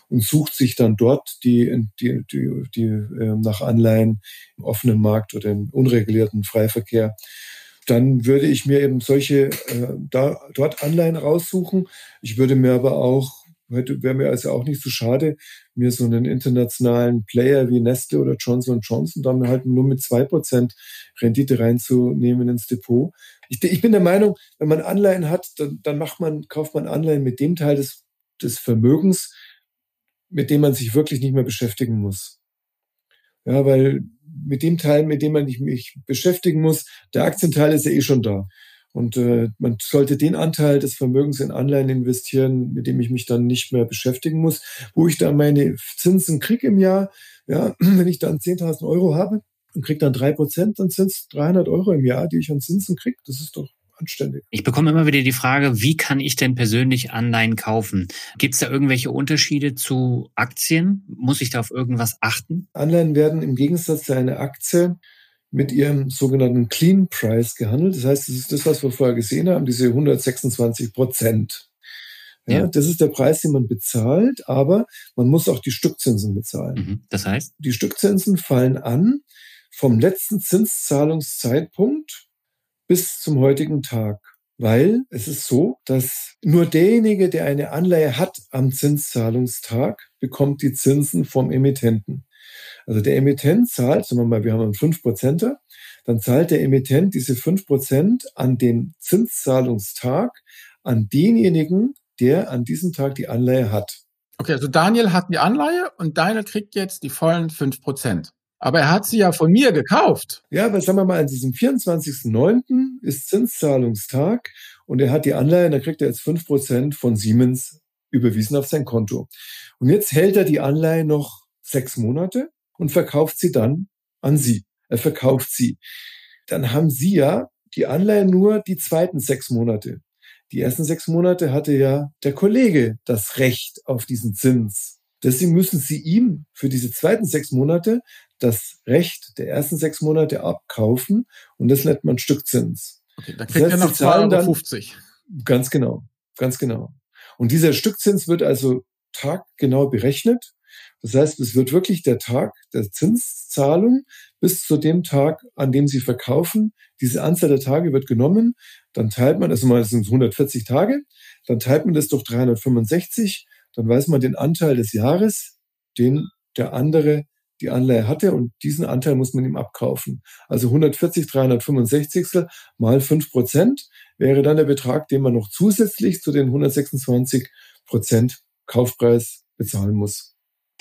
und sucht sich dann dort die, die, die, die äh, nach Anleihen im offenen Markt oder im unregulierten Freiverkehr dann würde ich mir eben solche äh, da, dort Anleihen raussuchen. Ich würde mir aber auch, wäre mir also auch nicht so schade, mir so einen internationalen Player wie Nestle oder Johnson Johnson dann halt nur mit zwei Prozent Rendite reinzunehmen ins Depot. Ich, ich, bin der Meinung, wenn man Anleihen hat, dann, dann macht man, kauft man Anleihen mit dem Teil des, des Vermögens, mit dem man sich wirklich nicht mehr beschäftigen muss. Ja, weil mit dem Teil, mit dem man mich beschäftigen muss, der Aktienteil ist ja eh schon da. Und äh, man sollte den Anteil des Vermögens in Anleihen investieren, mit dem ich mich dann nicht mehr beschäftigen muss, wo ich dann meine Zinsen kriege im Jahr. Ja, [CLEARS THROAT] wenn ich dann 10.000 Euro habe und kriege dann drei Prozent, dann sind es 300 Euro im Jahr, die ich an Zinsen kriege. Das ist doch anständig. Ich bekomme immer wieder die Frage, wie kann ich denn persönlich Anleihen kaufen? Gibt es da irgendwelche Unterschiede zu Aktien? Muss ich da auf irgendwas achten? Anleihen werden im Gegensatz zu einer Aktie mit ihrem sogenannten Clean Price gehandelt. Das heißt, das ist das, was wir vorher gesehen haben, diese 126 Prozent. Ja, ja, Das ist der Preis, den man bezahlt, aber man muss auch die Stückzinsen bezahlen. Mhm. Das heißt? Die Stückzinsen fallen an vom letzten Zinszahlungszeitpunkt bis zum heutigen Tag. Weil es ist so, dass nur derjenige, der eine Anleihe hat am Zinszahlungstag, bekommt die Zinsen vom Emittenten. Also der Emittent zahlt, sagen wir mal, wir haben einen 5%er, dann zahlt der Emittent diese 5% an den Zinszahlungstag an denjenigen, der an diesem Tag die Anleihe hat. Okay, also Daniel hat die Anleihe und Daniel kriegt jetzt die vollen 5%. Aber er hat sie ja von mir gekauft. Ja, aber sagen wir mal, an diesem 24.09. ist Zinszahlungstag und er hat die Anleihe, da kriegt er jetzt 5% von Siemens überwiesen auf sein Konto. Und jetzt hält er die Anleihe noch sechs Monate und verkauft sie dann an Sie. Er verkauft sie. Dann haben Sie ja die Anleihe nur die zweiten sechs Monate. Die ersten sechs Monate hatte ja der Kollege das Recht auf diesen Zins. Deswegen müssen Sie ihm für diese zweiten sechs Monate das Recht der ersten sechs Monate abkaufen und das nennt man Stückzins. Okay, da kriegt das heißt, er noch 2,50 Euro. Ganz genau, ganz genau. Und dieser Stückzins wird also taggenau berechnet. Das heißt, es wird wirklich der Tag der Zinszahlung bis zu dem Tag, an dem Sie verkaufen. Diese Anzahl der Tage wird genommen. Dann teilt man, also mal, sind 140 Tage. Dann teilt man das durch 365. Dann weiß man den Anteil des Jahres, den der andere die Anleihe hatte und diesen Anteil muss man ihm abkaufen. Also 140, 365 mal 5 Prozent wäre dann der Betrag, den man noch zusätzlich zu den 126 Prozent Kaufpreis bezahlen muss.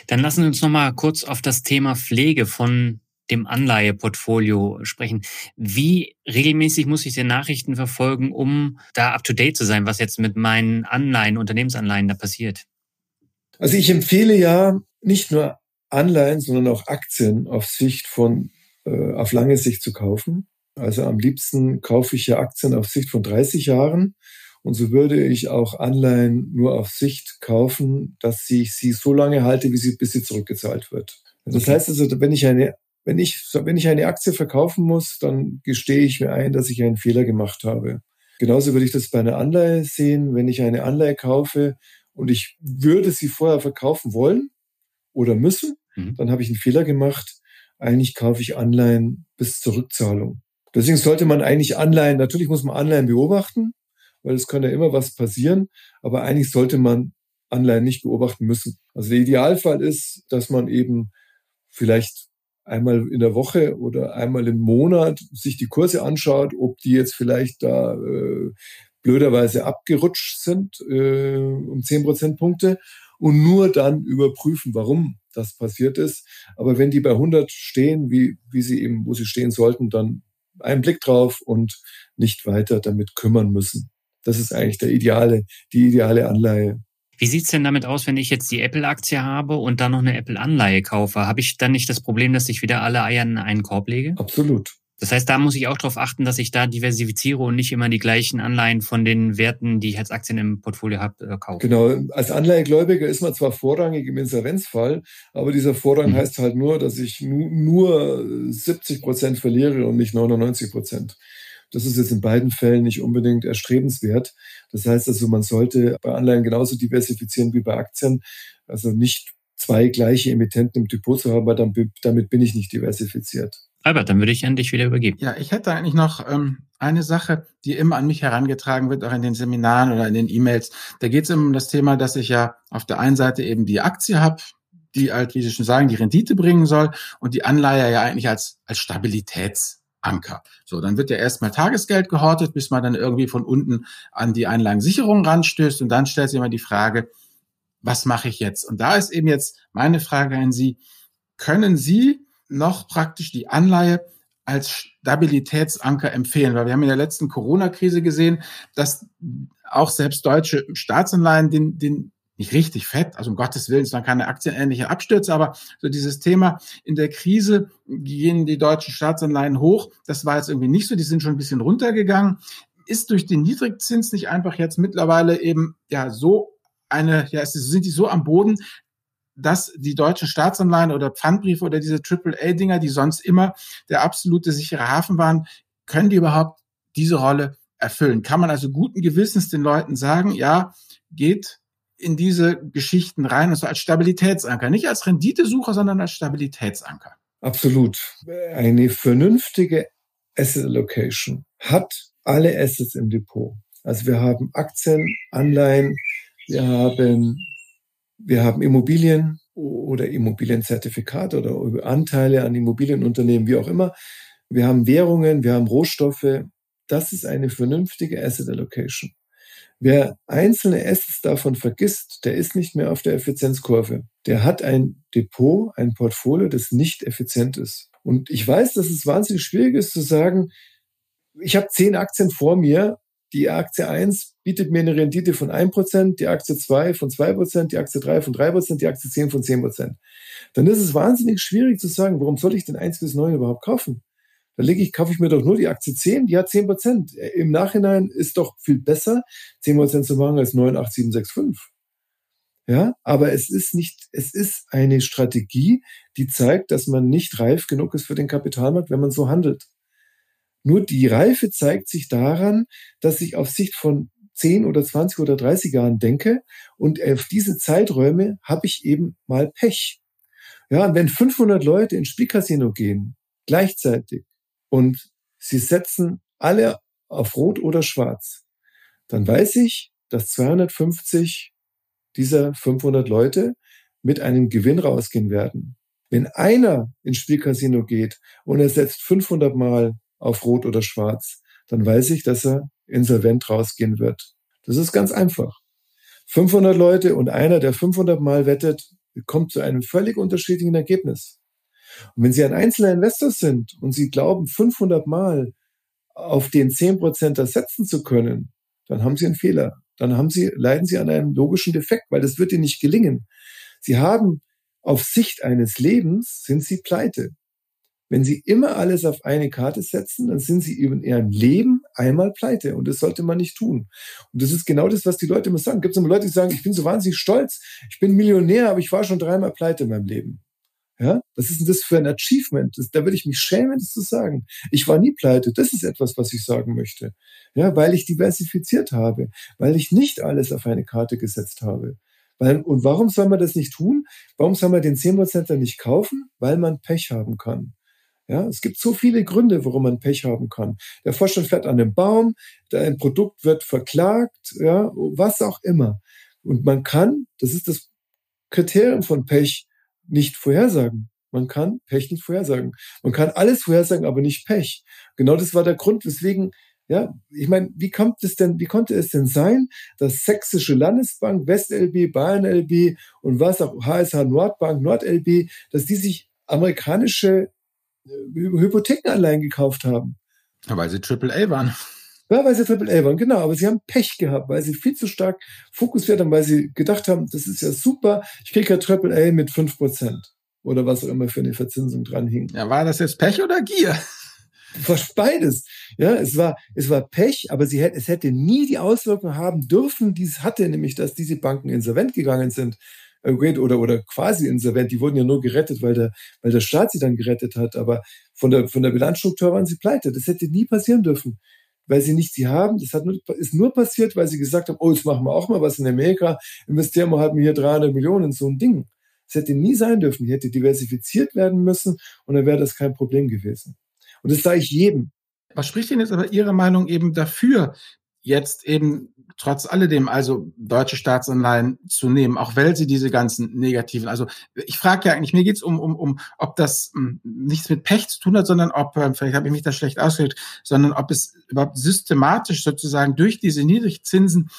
Dann lassen Sie uns noch mal kurz auf das Thema Pflege von dem Anleiheportfolio sprechen. Wie regelmäßig muss ich den Nachrichten verfolgen, um da up to date zu sein, was jetzt mit meinen Anleihen, Unternehmensanleihen da passiert? Also ich empfehle ja nicht nur Anleihen, sondern auch Aktien auf Sicht von, äh, auf lange Sicht zu kaufen. Also am liebsten kaufe ich ja Aktien auf Sicht von 30 Jahren. Und so würde ich auch Anleihen nur auf Sicht kaufen, dass ich sie so lange halte, wie sie, bis sie zurückgezahlt wird. Das heißt also, wenn ich eine, wenn ich, wenn ich eine Aktie verkaufen muss, dann gestehe ich mir ein, dass ich einen Fehler gemacht habe. Genauso würde ich das bei einer Anleihe sehen. Wenn ich eine Anleihe kaufe und ich würde sie vorher verkaufen wollen oder müssen, mhm. dann habe ich einen Fehler gemacht. Eigentlich kaufe ich Anleihen bis zur Rückzahlung. Deswegen sollte man eigentlich Anleihen, natürlich muss man Anleihen beobachten, weil es kann ja immer was passieren, aber eigentlich sollte man Anleihen nicht beobachten müssen. Also der Idealfall ist, dass man eben vielleicht einmal in der Woche oder einmal im Monat sich die Kurse anschaut, ob die jetzt vielleicht da äh, blöderweise abgerutscht sind äh, um zehn Prozentpunkte und nur dann überprüfen, warum das passiert ist. Aber wenn die bei 100 stehen, wie, wie sie eben, wo sie stehen sollten, dann einen Blick drauf und nicht weiter damit kümmern müssen. Das ist eigentlich der ideale, die ideale Anleihe. Wie sieht's denn damit aus, wenn ich jetzt die Apple-Aktie habe und dann noch eine Apple-Anleihe kaufe? Habe ich dann nicht das Problem, dass ich wieder alle Eier in einen Korb lege? Absolut. Das heißt, da muss ich auch darauf achten, dass ich da diversifiziere und nicht immer die gleichen Anleihen von den Werten, die ich als Aktien im Portfolio habe, äh, kaufe. Genau. Als Anleihegläubiger ist man zwar vorrangig im Insolvenzfall, aber dieser Vorrang mhm. heißt halt nur, dass ich nur 70 Prozent verliere und nicht 99 Prozent. Das ist jetzt in beiden Fällen nicht unbedingt erstrebenswert. Das heißt also, man sollte bei Anleihen genauso diversifizieren wie bei Aktien. Also nicht zwei gleiche Emittenten im Depot zu haben, weil damit bin ich nicht diversifiziert. Albert, dann würde ich an dich wieder übergeben. Ja, ich hätte eigentlich noch ähm, eine Sache, die immer an mich herangetragen wird, auch in den Seminaren oder in den E-Mails. Da geht es immer um das Thema, dass ich ja auf der einen Seite eben die Aktie habe, die halt, wie Sie schon sagen, die Rendite bringen soll und die Anleihe ja eigentlich als, als Stabilitätsanker. So, dann wird ja erstmal Tagesgeld gehortet, bis man dann irgendwie von unten an die Einlagensicherung ranstößt und dann stellt sich immer die Frage, was mache ich jetzt? Und da ist eben jetzt meine Frage an Sie, können Sie noch praktisch die Anleihe als Stabilitätsanker empfehlen, weil wir haben in der letzten Corona-Krise gesehen, dass auch selbst deutsche Staatsanleihen den, den nicht richtig fett, also um Gottes Willen, es waren keine aktienähnliche Abstürze, aber so dieses Thema, in der Krise gehen die deutschen Staatsanleihen hoch, das war jetzt irgendwie nicht so, die sind schon ein bisschen runtergegangen. Ist durch den Niedrigzins nicht einfach jetzt mittlerweile eben ja so eine, ja, sind die so am Boden, dass die deutschen Staatsanleihen oder Pfandbriefe oder diese AAA-Dinger, die sonst immer der absolute sichere Hafen waren, können die überhaupt diese Rolle erfüllen? Kann man also guten Gewissens den Leuten sagen, ja, geht in diese Geschichten rein, und zwar als Stabilitätsanker, nicht als Renditesucher, sondern als Stabilitätsanker. Absolut. Eine vernünftige Asset Allocation hat alle Assets im Depot. Also wir haben Aktien, Anleihen, wir haben wir haben Immobilien oder Immobilienzertifikate oder Anteile an Immobilienunternehmen, wie auch immer. Wir haben Währungen, wir haben Rohstoffe. Das ist eine vernünftige Asset Allocation. Wer einzelne Assets davon vergisst, der ist nicht mehr auf der Effizienzkurve. Der hat ein Depot, ein Portfolio, das nicht effizient ist. Und ich weiß, dass es wahnsinnig schwierig ist zu sagen, ich habe zehn Aktien vor mir die Aktie 1 bietet mir eine Rendite von 1%, die Aktie 2 von 2%, die Aktie 3 von 3%, die Aktie 10 von 10%. Dann ist es wahnsinnig schwierig zu sagen, warum soll ich denn 1 bis 9 überhaupt kaufen? Da lege ich, kaufe ich mir doch nur die Aktie 10, die hat 10%. Im Nachhinein ist doch viel besser, 10% zu machen als 9, 8, 7, 6, 5. Ja, aber es ist nicht, es ist eine Strategie, die zeigt, dass man nicht reif genug ist für den Kapitalmarkt, wenn man so handelt. Nur die Reife zeigt sich daran, dass ich auf Sicht von 10 oder 20 oder 30 Jahren denke und auf diese Zeiträume habe ich eben mal Pech. Ja, und wenn 500 Leute ins Spielcasino gehen, gleichzeitig, und sie setzen alle auf Rot oder Schwarz, dann weiß ich, dass 250 dieser 500 Leute mit einem Gewinn rausgehen werden. Wenn einer ins Spielcasino geht und er setzt 500 Mal auf Rot oder Schwarz, dann weiß ich, dass er insolvent rausgehen wird. Das ist ganz einfach. 500 Leute und einer, der 500 Mal wettet, kommt zu einem völlig unterschiedlichen Ergebnis. Und wenn Sie ein einzelner Investor sind und Sie glauben, 500 Mal auf den 10% ersetzen zu können, dann haben Sie einen Fehler. Dann haben Sie, leiden Sie an einem logischen Defekt, weil das wird Ihnen nicht gelingen. Sie haben auf Sicht eines Lebens sind Sie pleite. Wenn Sie immer alles auf eine Karte setzen, dann sind Sie in Ihrem Leben einmal pleite. Und das sollte man nicht tun. Und das ist genau das, was die Leute immer sagen. Gibt es immer Leute, die sagen, ich bin so wahnsinnig stolz, ich bin Millionär, aber ich war schon dreimal pleite in meinem Leben. Ja, was ist denn das für ein Achievement? Das, da würde ich mich schämen, das zu sagen. Ich war nie pleite. Das ist etwas, was ich sagen möchte. Ja, weil ich diversifiziert habe, weil ich nicht alles auf eine Karte gesetzt habe. Weil, und warum soll man das nicht tun? Warum soll man den 10% nicht kaufen? Weil man Pech haben kann. Ja, es gibt so viele Gründe, warum man Pech haben kann. Der Vorstand fährt an einem Baum, ein Produkt wird verklagt, ja, was auch immer. Und man kann, das ist das Kriterium von Pech, nicht vorhersagen. Man kann Pech nicht vorhersagen. Man kann alles vorhersagen, aber nicht Pech. Genau das war der Grund, weswegen, ja, ich meine, wie kommt es denn, wie konnte es denn sein, dass Sächsische Landesbank, WestLB, Bayern LB und was auch HSH Nordbank, NordLB, dass die sich amerikanische Hypothekenanleihen gekauft haben. Ja, weil sie AAA waren. Ja, weil sie AAA waren, genau. Aber sie haben Pech gehabt, weil sie viel zu stark fokussiert haben, weil sie gedacht haben, das ist ja super, ich kriege ja AAA mit 5% oder was auch immer für eine Verzinsung dran hing. Ja, war das jetzt Pech oder Gier? Beides. Ja, es war, es war Pech, aber sie hätte, es hätte nie die Auswirkungen haben dürfen, die es hatte, nämlich, dass diese Banken insolvent gegangen sind oder, oder quasi insolvent. Die wurden ja nur gerettet, weil der, weil der Staat sie dann gerettet hat. Aber von der, von der Bilanzstruktur waren sie pleite. Das hätte nie passieren dürfen, weil sie nicht sie haben. Das hat nur, ist nur passiert, weil sie gesagt haben, oh, jetzt machen wir auch mal was in Amerika, investieren wir halt hier 300 Millionen in so ein Ding. Das hätte nie sein dürfen. Die hätte diversifiziert werden müssen und dann wäre das kein Problem gewesen. Und das sage ich jedem. Was spricht denn jetzt aber Ihrer Meinung eben dafür, jetzt eben trotz alledem also deutsche Staatsanleihen zu nehmen, auch weil sie diese ganzen negativen, also ich frage ja eigentlich, mir geht's um, um, um, ob das m, hm, nichts mit Pech zu tun hat, sondern ob, äh, vielleicht habe ich mich da schlecht ausgedrückt, sondern ob es überhaupt systematisch sozusagen durch diese Niedrigzinsen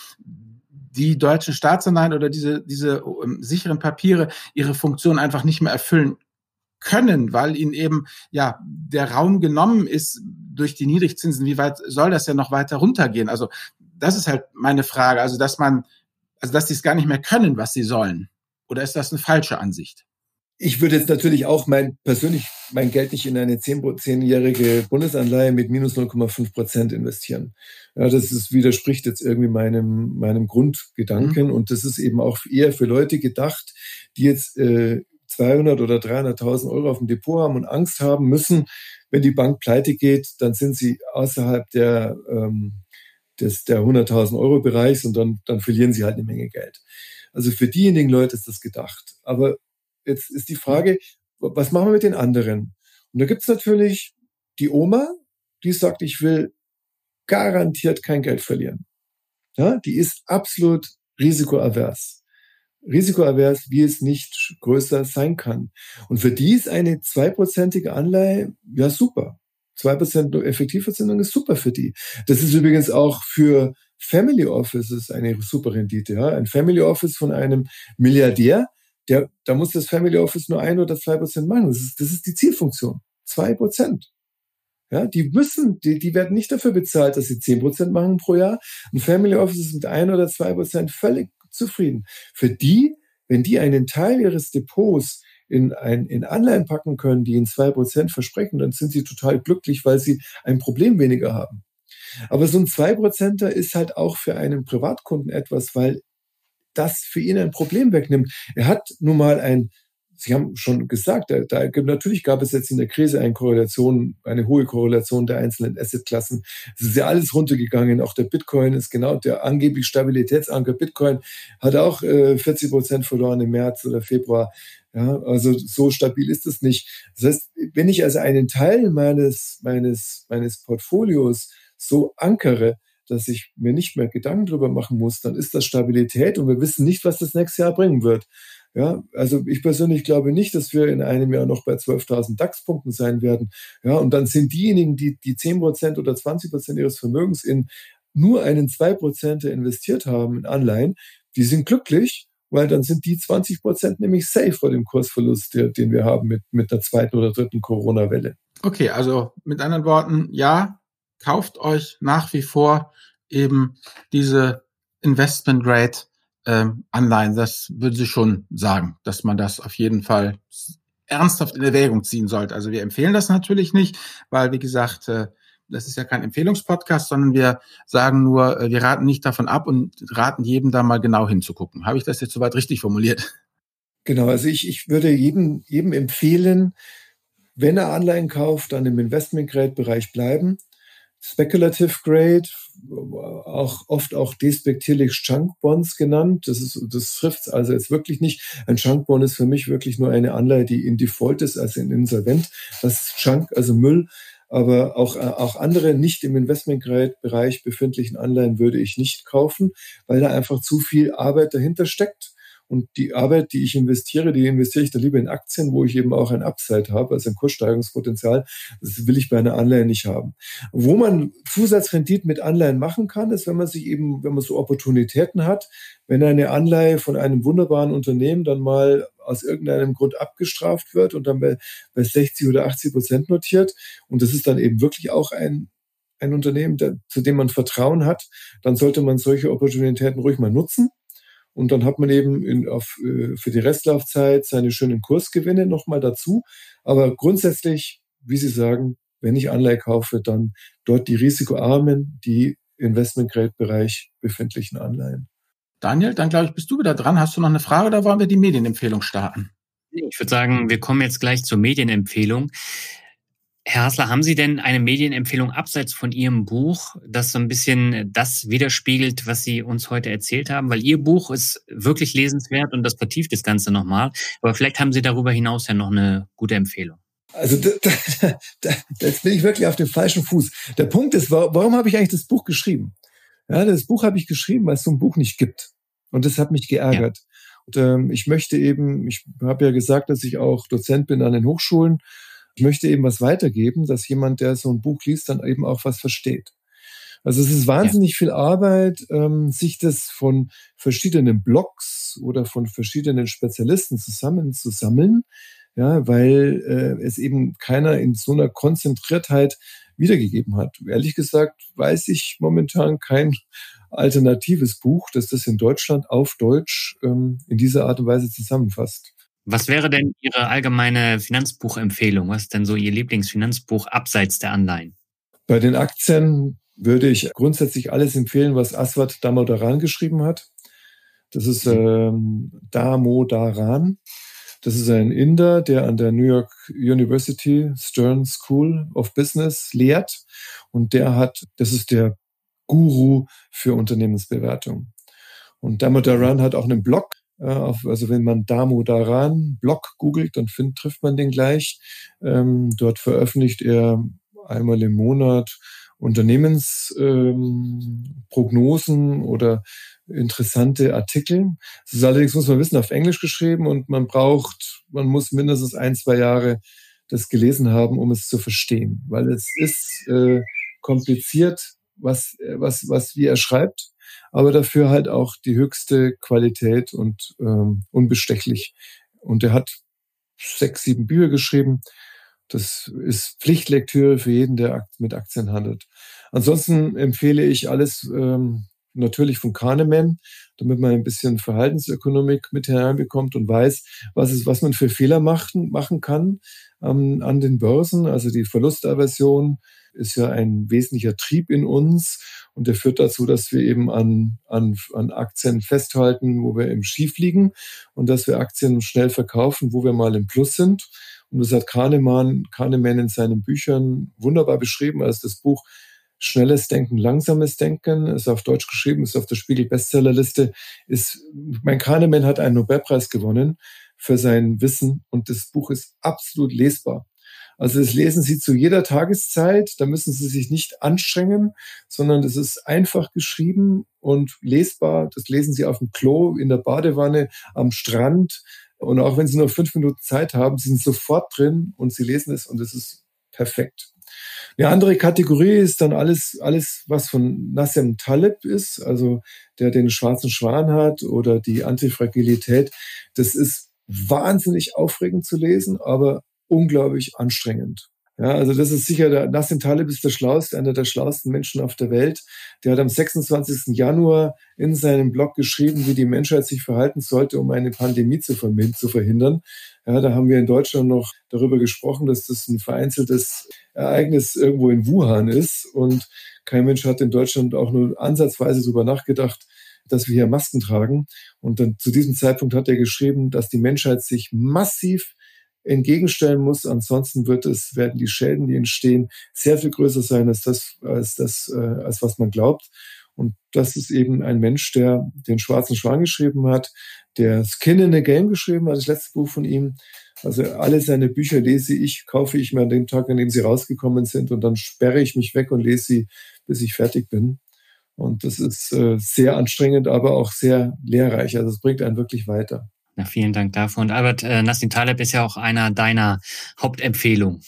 die deutschen Staatsanleihen oder diese, diese um, sicheren Papiere ihre Funktion einfach nicht mehr erfüllen können, weil ihnen eben ja der Raum genommen ist durch die Niedrigzinsen. Wie weit soll das ja noch weiter runtergehen? Also das ist halt meine Frage. Also dass man, also dass die es gar nicht mehr können, was sie sollen. Oder ist das eine falsche Ansicht? Ich würde jetzt natürlich auch mein persönlich mein Geld nicht in eine zehnjährige Bundesanleihe mit minus 0,5 Prozent investieren. Ja, das ist, widerspricht jetzt irgendwie meinem, meinem Grundgedanken. Mhm. Und das ist eben auch eher für Leute gedacht, die jetzt äh, 200 oder 300.000 Euro auf dem Depot haben und Angst haben müssen, wenn die Bank pleite geht, dann sind sie außerhalb der, ähm, des, der 100.000 Euro Bereichs und dann, dann verlieren sie halt eine Menge Geld. Also für diejenigen Leute ist das gedacht. Aber jetzt ist die Frage, was machen wir mit den anderen? Und da gibt es natürlich die Oma, die sagt, ich will garantiert kein Geld verlieren. Ja, die ist absolut risikoavers risikoavers, wie es nicht größer sein kann. Und für die ist eine zweiprozentige Anleihe ja super. Zwei Prozent Effektivverzinsung ist super für die. Das ist übrigens auch für Family Offices eine super Rendite. Ja? Ein Family Office von einem Milliardär, der, da muss das Family Office nur ein oder zwei Prozent machen. Das ist, das ist die Zielfunktion. Zwei Prozent. Ja, die müssen, die, die werden nicht dafür bezahlt, dass sie zehn Prozent machen pro Jahr. Ein Family Office ist mit ein oder zwei Prozent völlig zufrieden. Für die, wenn die einen Teil ihres Depots in, ein, in Anleihen packen können, die ihnen zwei Prozent versprechen, dann sind sie total glücklich, weil sie ein Problem weniger haben. Aber so ein Zwei-Prozenter ist halt auch für einen Privatkunden etwas, weil das für ihn ein Problem wegnimmt. Er hat nun mal ein Sie haben schon gesagt, da, da, natürlich gab es jetzt in der Krise eine Korrelation, eine hohe Korrelation der einzelnen Assetklassen. Es ist ja alles runtergegangen. Auch der Bitcoin ist genau der angeblich Stabilitätsanker. Bitcoin hat auch äh, 40 Prozent verloren im März oder Februar. Ja, also so stabil ist es nicht. Das heißt, wenn ich also einen Teil meines, meines, meines Portfolios so ankere, dass ich mir nicht mehr Gedanken darüber machen muss, dann ist das Stabilität und wir wissen nicht, was das nächste Jahr bringen wird. Ja, also ich persönlich glaube nicht, dass wir in einem Jahr noch bei 12.000 DAX-Punkten sein werden. Ja, und dann sind diejenigen, die die 10 Prozent oder 20 Prozent ihres Vermögens in nur einen 2 Prozent investiert haben in Anleihen, die sind glücklich, weil dann sind die 20 Prozent nämlich safe vor dem Kursverlust, den wir haben mit, mit der zweiten oder dritten Corona-Welle. Okay, also mit anderen Worten, ja, kauft euch nach wie vor eben diese Investment Grade ähm, Anleihen. Das würde sie schon sagen, dass man das auf jeden Fall ernsthaft in Erwägung ziehen sollte. Also wir empfehlen das natürlich nicht, weil, wie gesagt, äh, das ist ja kein Empfehlungspodcast, sondern wir sagen nur, äh, wir raten nicht davon ab und raten jedem da mal genau hinzugucken. Habe ich das jetzt soweit richtig formuliert? Genau, also ich, ich würde jedem, jedem empfehlen, wenn er Anleihen kauft, dann im Investment-Grade-Bereich bleiben. Speculative Grade, auch oft auch despektierlich Chunk Bonds genannt. Das ist, das trifft also jetzt wirklich nicht. Ein Chunk Bond ist für mich wirklich nur eine Anleihe, die in Default ist, also in Insolvent. Das ist Chunk, also Müll. Aber auch, auch andere nicht im Investment-Bereich befindlichen Anleihen würde ich nicht kaufen, weil da einfach zu viel Arbeit dahinter steckt. Und die Arbeit, die ich investiere, die investiere ich dann lieber in Aktien, wo ich eben auch ein Upside habe, also ein Kurssteigerungspotenzial. Das will ich bei einer Anleihe nicht haben. Wo man Zusatzrenditen mit Anleihen machen kann, ist, wenn man sich eben, wenn man so Opportunitäten hat, wenn eine Anleihe von einem wunderbaren Unternehmen dann mal aus irgendeinem Grund abgestraft wird und dann bei, bei 60 oder 80 Prozent notiert und das ist dann eben wirklich auch ein, ein Unternehmen, der, zu dem man Vertrauen hat, dann sollte man solche Opportunitäten ruhig mal nutzen. Und dann hat man eben in, auf, äh, für die Restlaufzeit seine schönen Kursgewinne nochmal dazu. Aber grundsätzlich, wie Sie sagen, wenn ich Anleihe kaufe, dann dort die risikoarmen, die Investment-Grade-Bereich befindlichen Anleihen. Daniel, dann glaube ich, bist du wieder dran. Hast du noch eine Frage oder wollen wir die Medienempfehlung starten? Ich würde sagen, wir kommen jetzt gleich zur Medienempfehlung. Herr Hassler, haben Sie denn eine Medienempfehlung abseits von Ihrem Buch, das so ein bisschen das widerspiegelt, was Sie uns heute erzählt haben? Weil Ihr Buch ist wirklich lesenswert und das vertieft das Ganze nochmal. Aber vielleicht haben Sie darüber hinaus ja noch eine gute Empfehlung. Also da, da, [LAUGHS] da, jetzt bin ich wirklich auf dem falschen Fuß. Der Punkt ist, warum habe ich eigentlich das Buch geschrieben? Ja, das Buch habe ich geschrieben, weil es so ein Buch nicht gibt. Und das hat mich geärgert. Ja. Und ähm, ich möchte eben, ich habe ja gesagt, dass ich auch Dozent bin an den Hochschulen ich möchte eben was weitergeben, dass jemand, der so ein Buch liest, dann eben auch was versteht. Also es ist wahnsinnig ja. viel Arbeit, ähm, sich das von verschiedenen Blogs oder von verschiedenen Spezialisten zusammenzusammeln, ja, weil äh, es eben keiner in so einer Konzentriertheit wiedergegeben hat. Ehrlich gesagt weiß ich momentan kein alternatives Buch, das das in Deutschland auf Deutsch ähm, in dieser Art und Weise zusammenfasst. Was wäre denn Ihre allgemeine Finanzbuchempfehlung? Was ist denn so Ihr Lieblingsfinanzbuch abseits der Anleihen? Bei den Aktien würde ich grundsätzlich alles empfehlen, was Aswad Damodaran geschrieben hat. Das ist ähm, Damodaran. Das ist ein Inder, der an der New York University Stern School of Business lehrt. Und der hat, das ist der Guru für Unternehmensbewertung. Und Damodaran hat auch einen Blog, also wenn man Damodaran Blog googelt, dann find, trifft man den gleich. Ähm, dort veröffentlicht er einmal im Monat Unternehmensprognosen ähm, oder interessante Artikel. Das ist allerdings, muss man wissen, auf Englisch geschrieben und man braucht, man muss mindestens ein, zwei Jahre das gelesen haben, um es zu verstehen, weil es ist äh, kompliziert, was, was, was wie er schreibt aber dafür halt auch die höchste Qualität und ähm, unbestechlich. Und er hat sechs, sieben Bücher geschrieben. Das ist Pflichtlektüre für jeden, der mit Aktien handelt. Ansonsten empfehle ich alles ähm, natürlich von Kahneman, damit man ein bisschen Verhaltensökonomik mit hereinbekommt und weiß, was, ist, was man für Fehler machen, machen kann ähm, an den Börsen. Also die Verlustaversion ist ja ein wesentlicher Trieb in uns und der führt dazu, dass wir eben an, an, an Aktien festhalten, wo wir im Schief liegen und dass wir Aktien schnell verkaufen, wo wir mal im Plus sind. Und das hat Kahnemann, Kahnemann in seinen Büchern wunderbar beschrieben als das Buch Schnelles Denken, langsames Denken, ist auf Deutsch geschrieben, ist auf der Spiegel Bestsellerliste, ist, mein Kahnemann hat einen Nobelpreis gewonnen für sein Wissen und das Buch ist absolut lesbar. Also das lesen Sie zu jeder Tageszeit, da müssen Sie sich nicht anstrengen, sondern das ist einfach geschrieben und lesbar. Das lesen Sie auf dem Klo, in der Badewanne, am Strand. Und auch wenn Sie nur fünf Minuten Zeit haben, Sie sind sofort drin und Sie lesen es und es ist perfekt. Eine andere Kategorie ist dann alles, alles, was von Nassim Taleb ist, also der den schwarzen Schwan hat oder die Antifragilität. Das ist wahnsinnig aufregend zu lesen, aber unglaublich anstrengend. Ja, also das ist sicher, der Nassim Taleb ist der schlauste, einer der schlauesten Menschen auf der Welt. Der hat am 26. Januar in seinem Blog geschrieben, wie die Menschheit sich verhalten sollte, um eine Pandemie zu verhindern. Ja, da haben wir in Deutschland noch darüber gesprochen, dass das ein vereinzeltes Ereignis irgendwo in Wuhan ist und kein Mensch hat in Deutschland auch nur ansatzweise darüber nachgedacht, dass wir hier Masken tragen. Und dann zu diesem Zeitpunkt hat er geschrieben, dass die Menschheit sich massiv entgegenstellen muss. Ansonsten wird es, werden die Schäden, die entstehen, sehr viel größer sein als das, als das, äh, als was man glaubt. Und das ist eben ein Mensch, der den Schwarzen Schwan geschrieben hat, der Skin in the Game geschrieben hat, das letzte Buch von ihm. Also alle seine Bücher lese ich, kaufe ich mir an dem Tag, an dem sie rausgekommen sind und dann sperre ich mich weg und lese sie, bis ich fertig bin. Und das ist äh, sehr anstrengend, aber auch sehr lehrreich. Also es bringt einen wirklich weiter. Na, vielen Dank dafür. Und Albert, äh, Nassim Taleb ist ja auch einer deiner Hauptempfehlungen.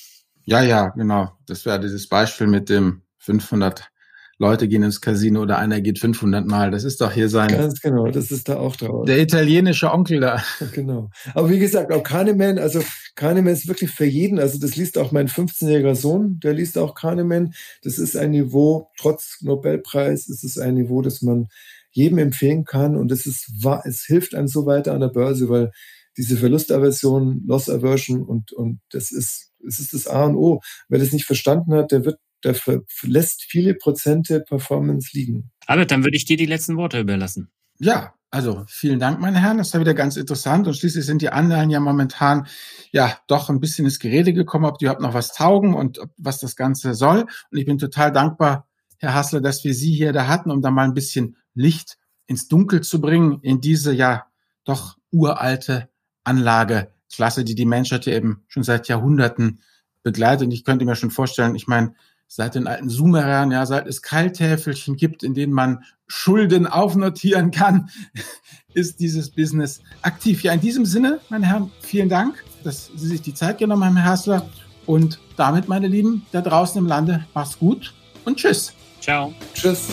Ja, ja, genau. Das wäre dieses Beispiel mit dem 500 Leute gehen ins Casino oder einer geht 500 Mal. Das ist doch hier sein. Ganz genau, das ist da auch drauf. Der italienische Onkel da. Genau. Aber wie gesagt, auch Kahneman, also Kahneman ist wirklich für jeden. Also das liest auch mein 15-jähriger Sohn, der liest auch Kahneman. Das ist ein Niveau, trotz Nobelpreis, ist es ein Niveau, das man jedem empfehlen kann. Und es ist, es hilft einem so weiter an der Börse, weil diese Verlustaversion, Loss Aversion und, und das ist, es ist das A und O. Wer das nicht verstanden hat, der wird der lässt viele Prozente Performance liegen. Albert, dann würde ich dir die letzten Worte überlassen. Ja, also vielen Dank, meine Herren. Das war wieder ganz interessant. Und schließlich sind die Anleihen ja momentan ja doch ein bisschen ins Gerede gekommen, ob die überhaupt noch was taugen und was das Ganze soll. Und ich bin total dankbar, Herr Hassler, dass wir Sie hier da hatten, um da mal ein bisschen Licht ins Dunkel zu bringen, in diese ja doch uralte Anlageklasse, die die Menschheit ja eben schon seit Jahrhunderten begleitet. Und ich könnte mir schon vorstellen, ich meine, seit den alten Sumerern, ja, seit es Keiltäfelchen gibt, in denen man Schulden aufnotieren kann, [LAUGHS] ist dieses Business aktiv. Ja, in diesem Sinne, meine Herren, vielen Dank, dass Sie sich die Zeit genommen haben, Herr Hassler. Und damit, meine Lieben, da draußen im Lande, macht's gut und tschüss. Ciao. Tschüss.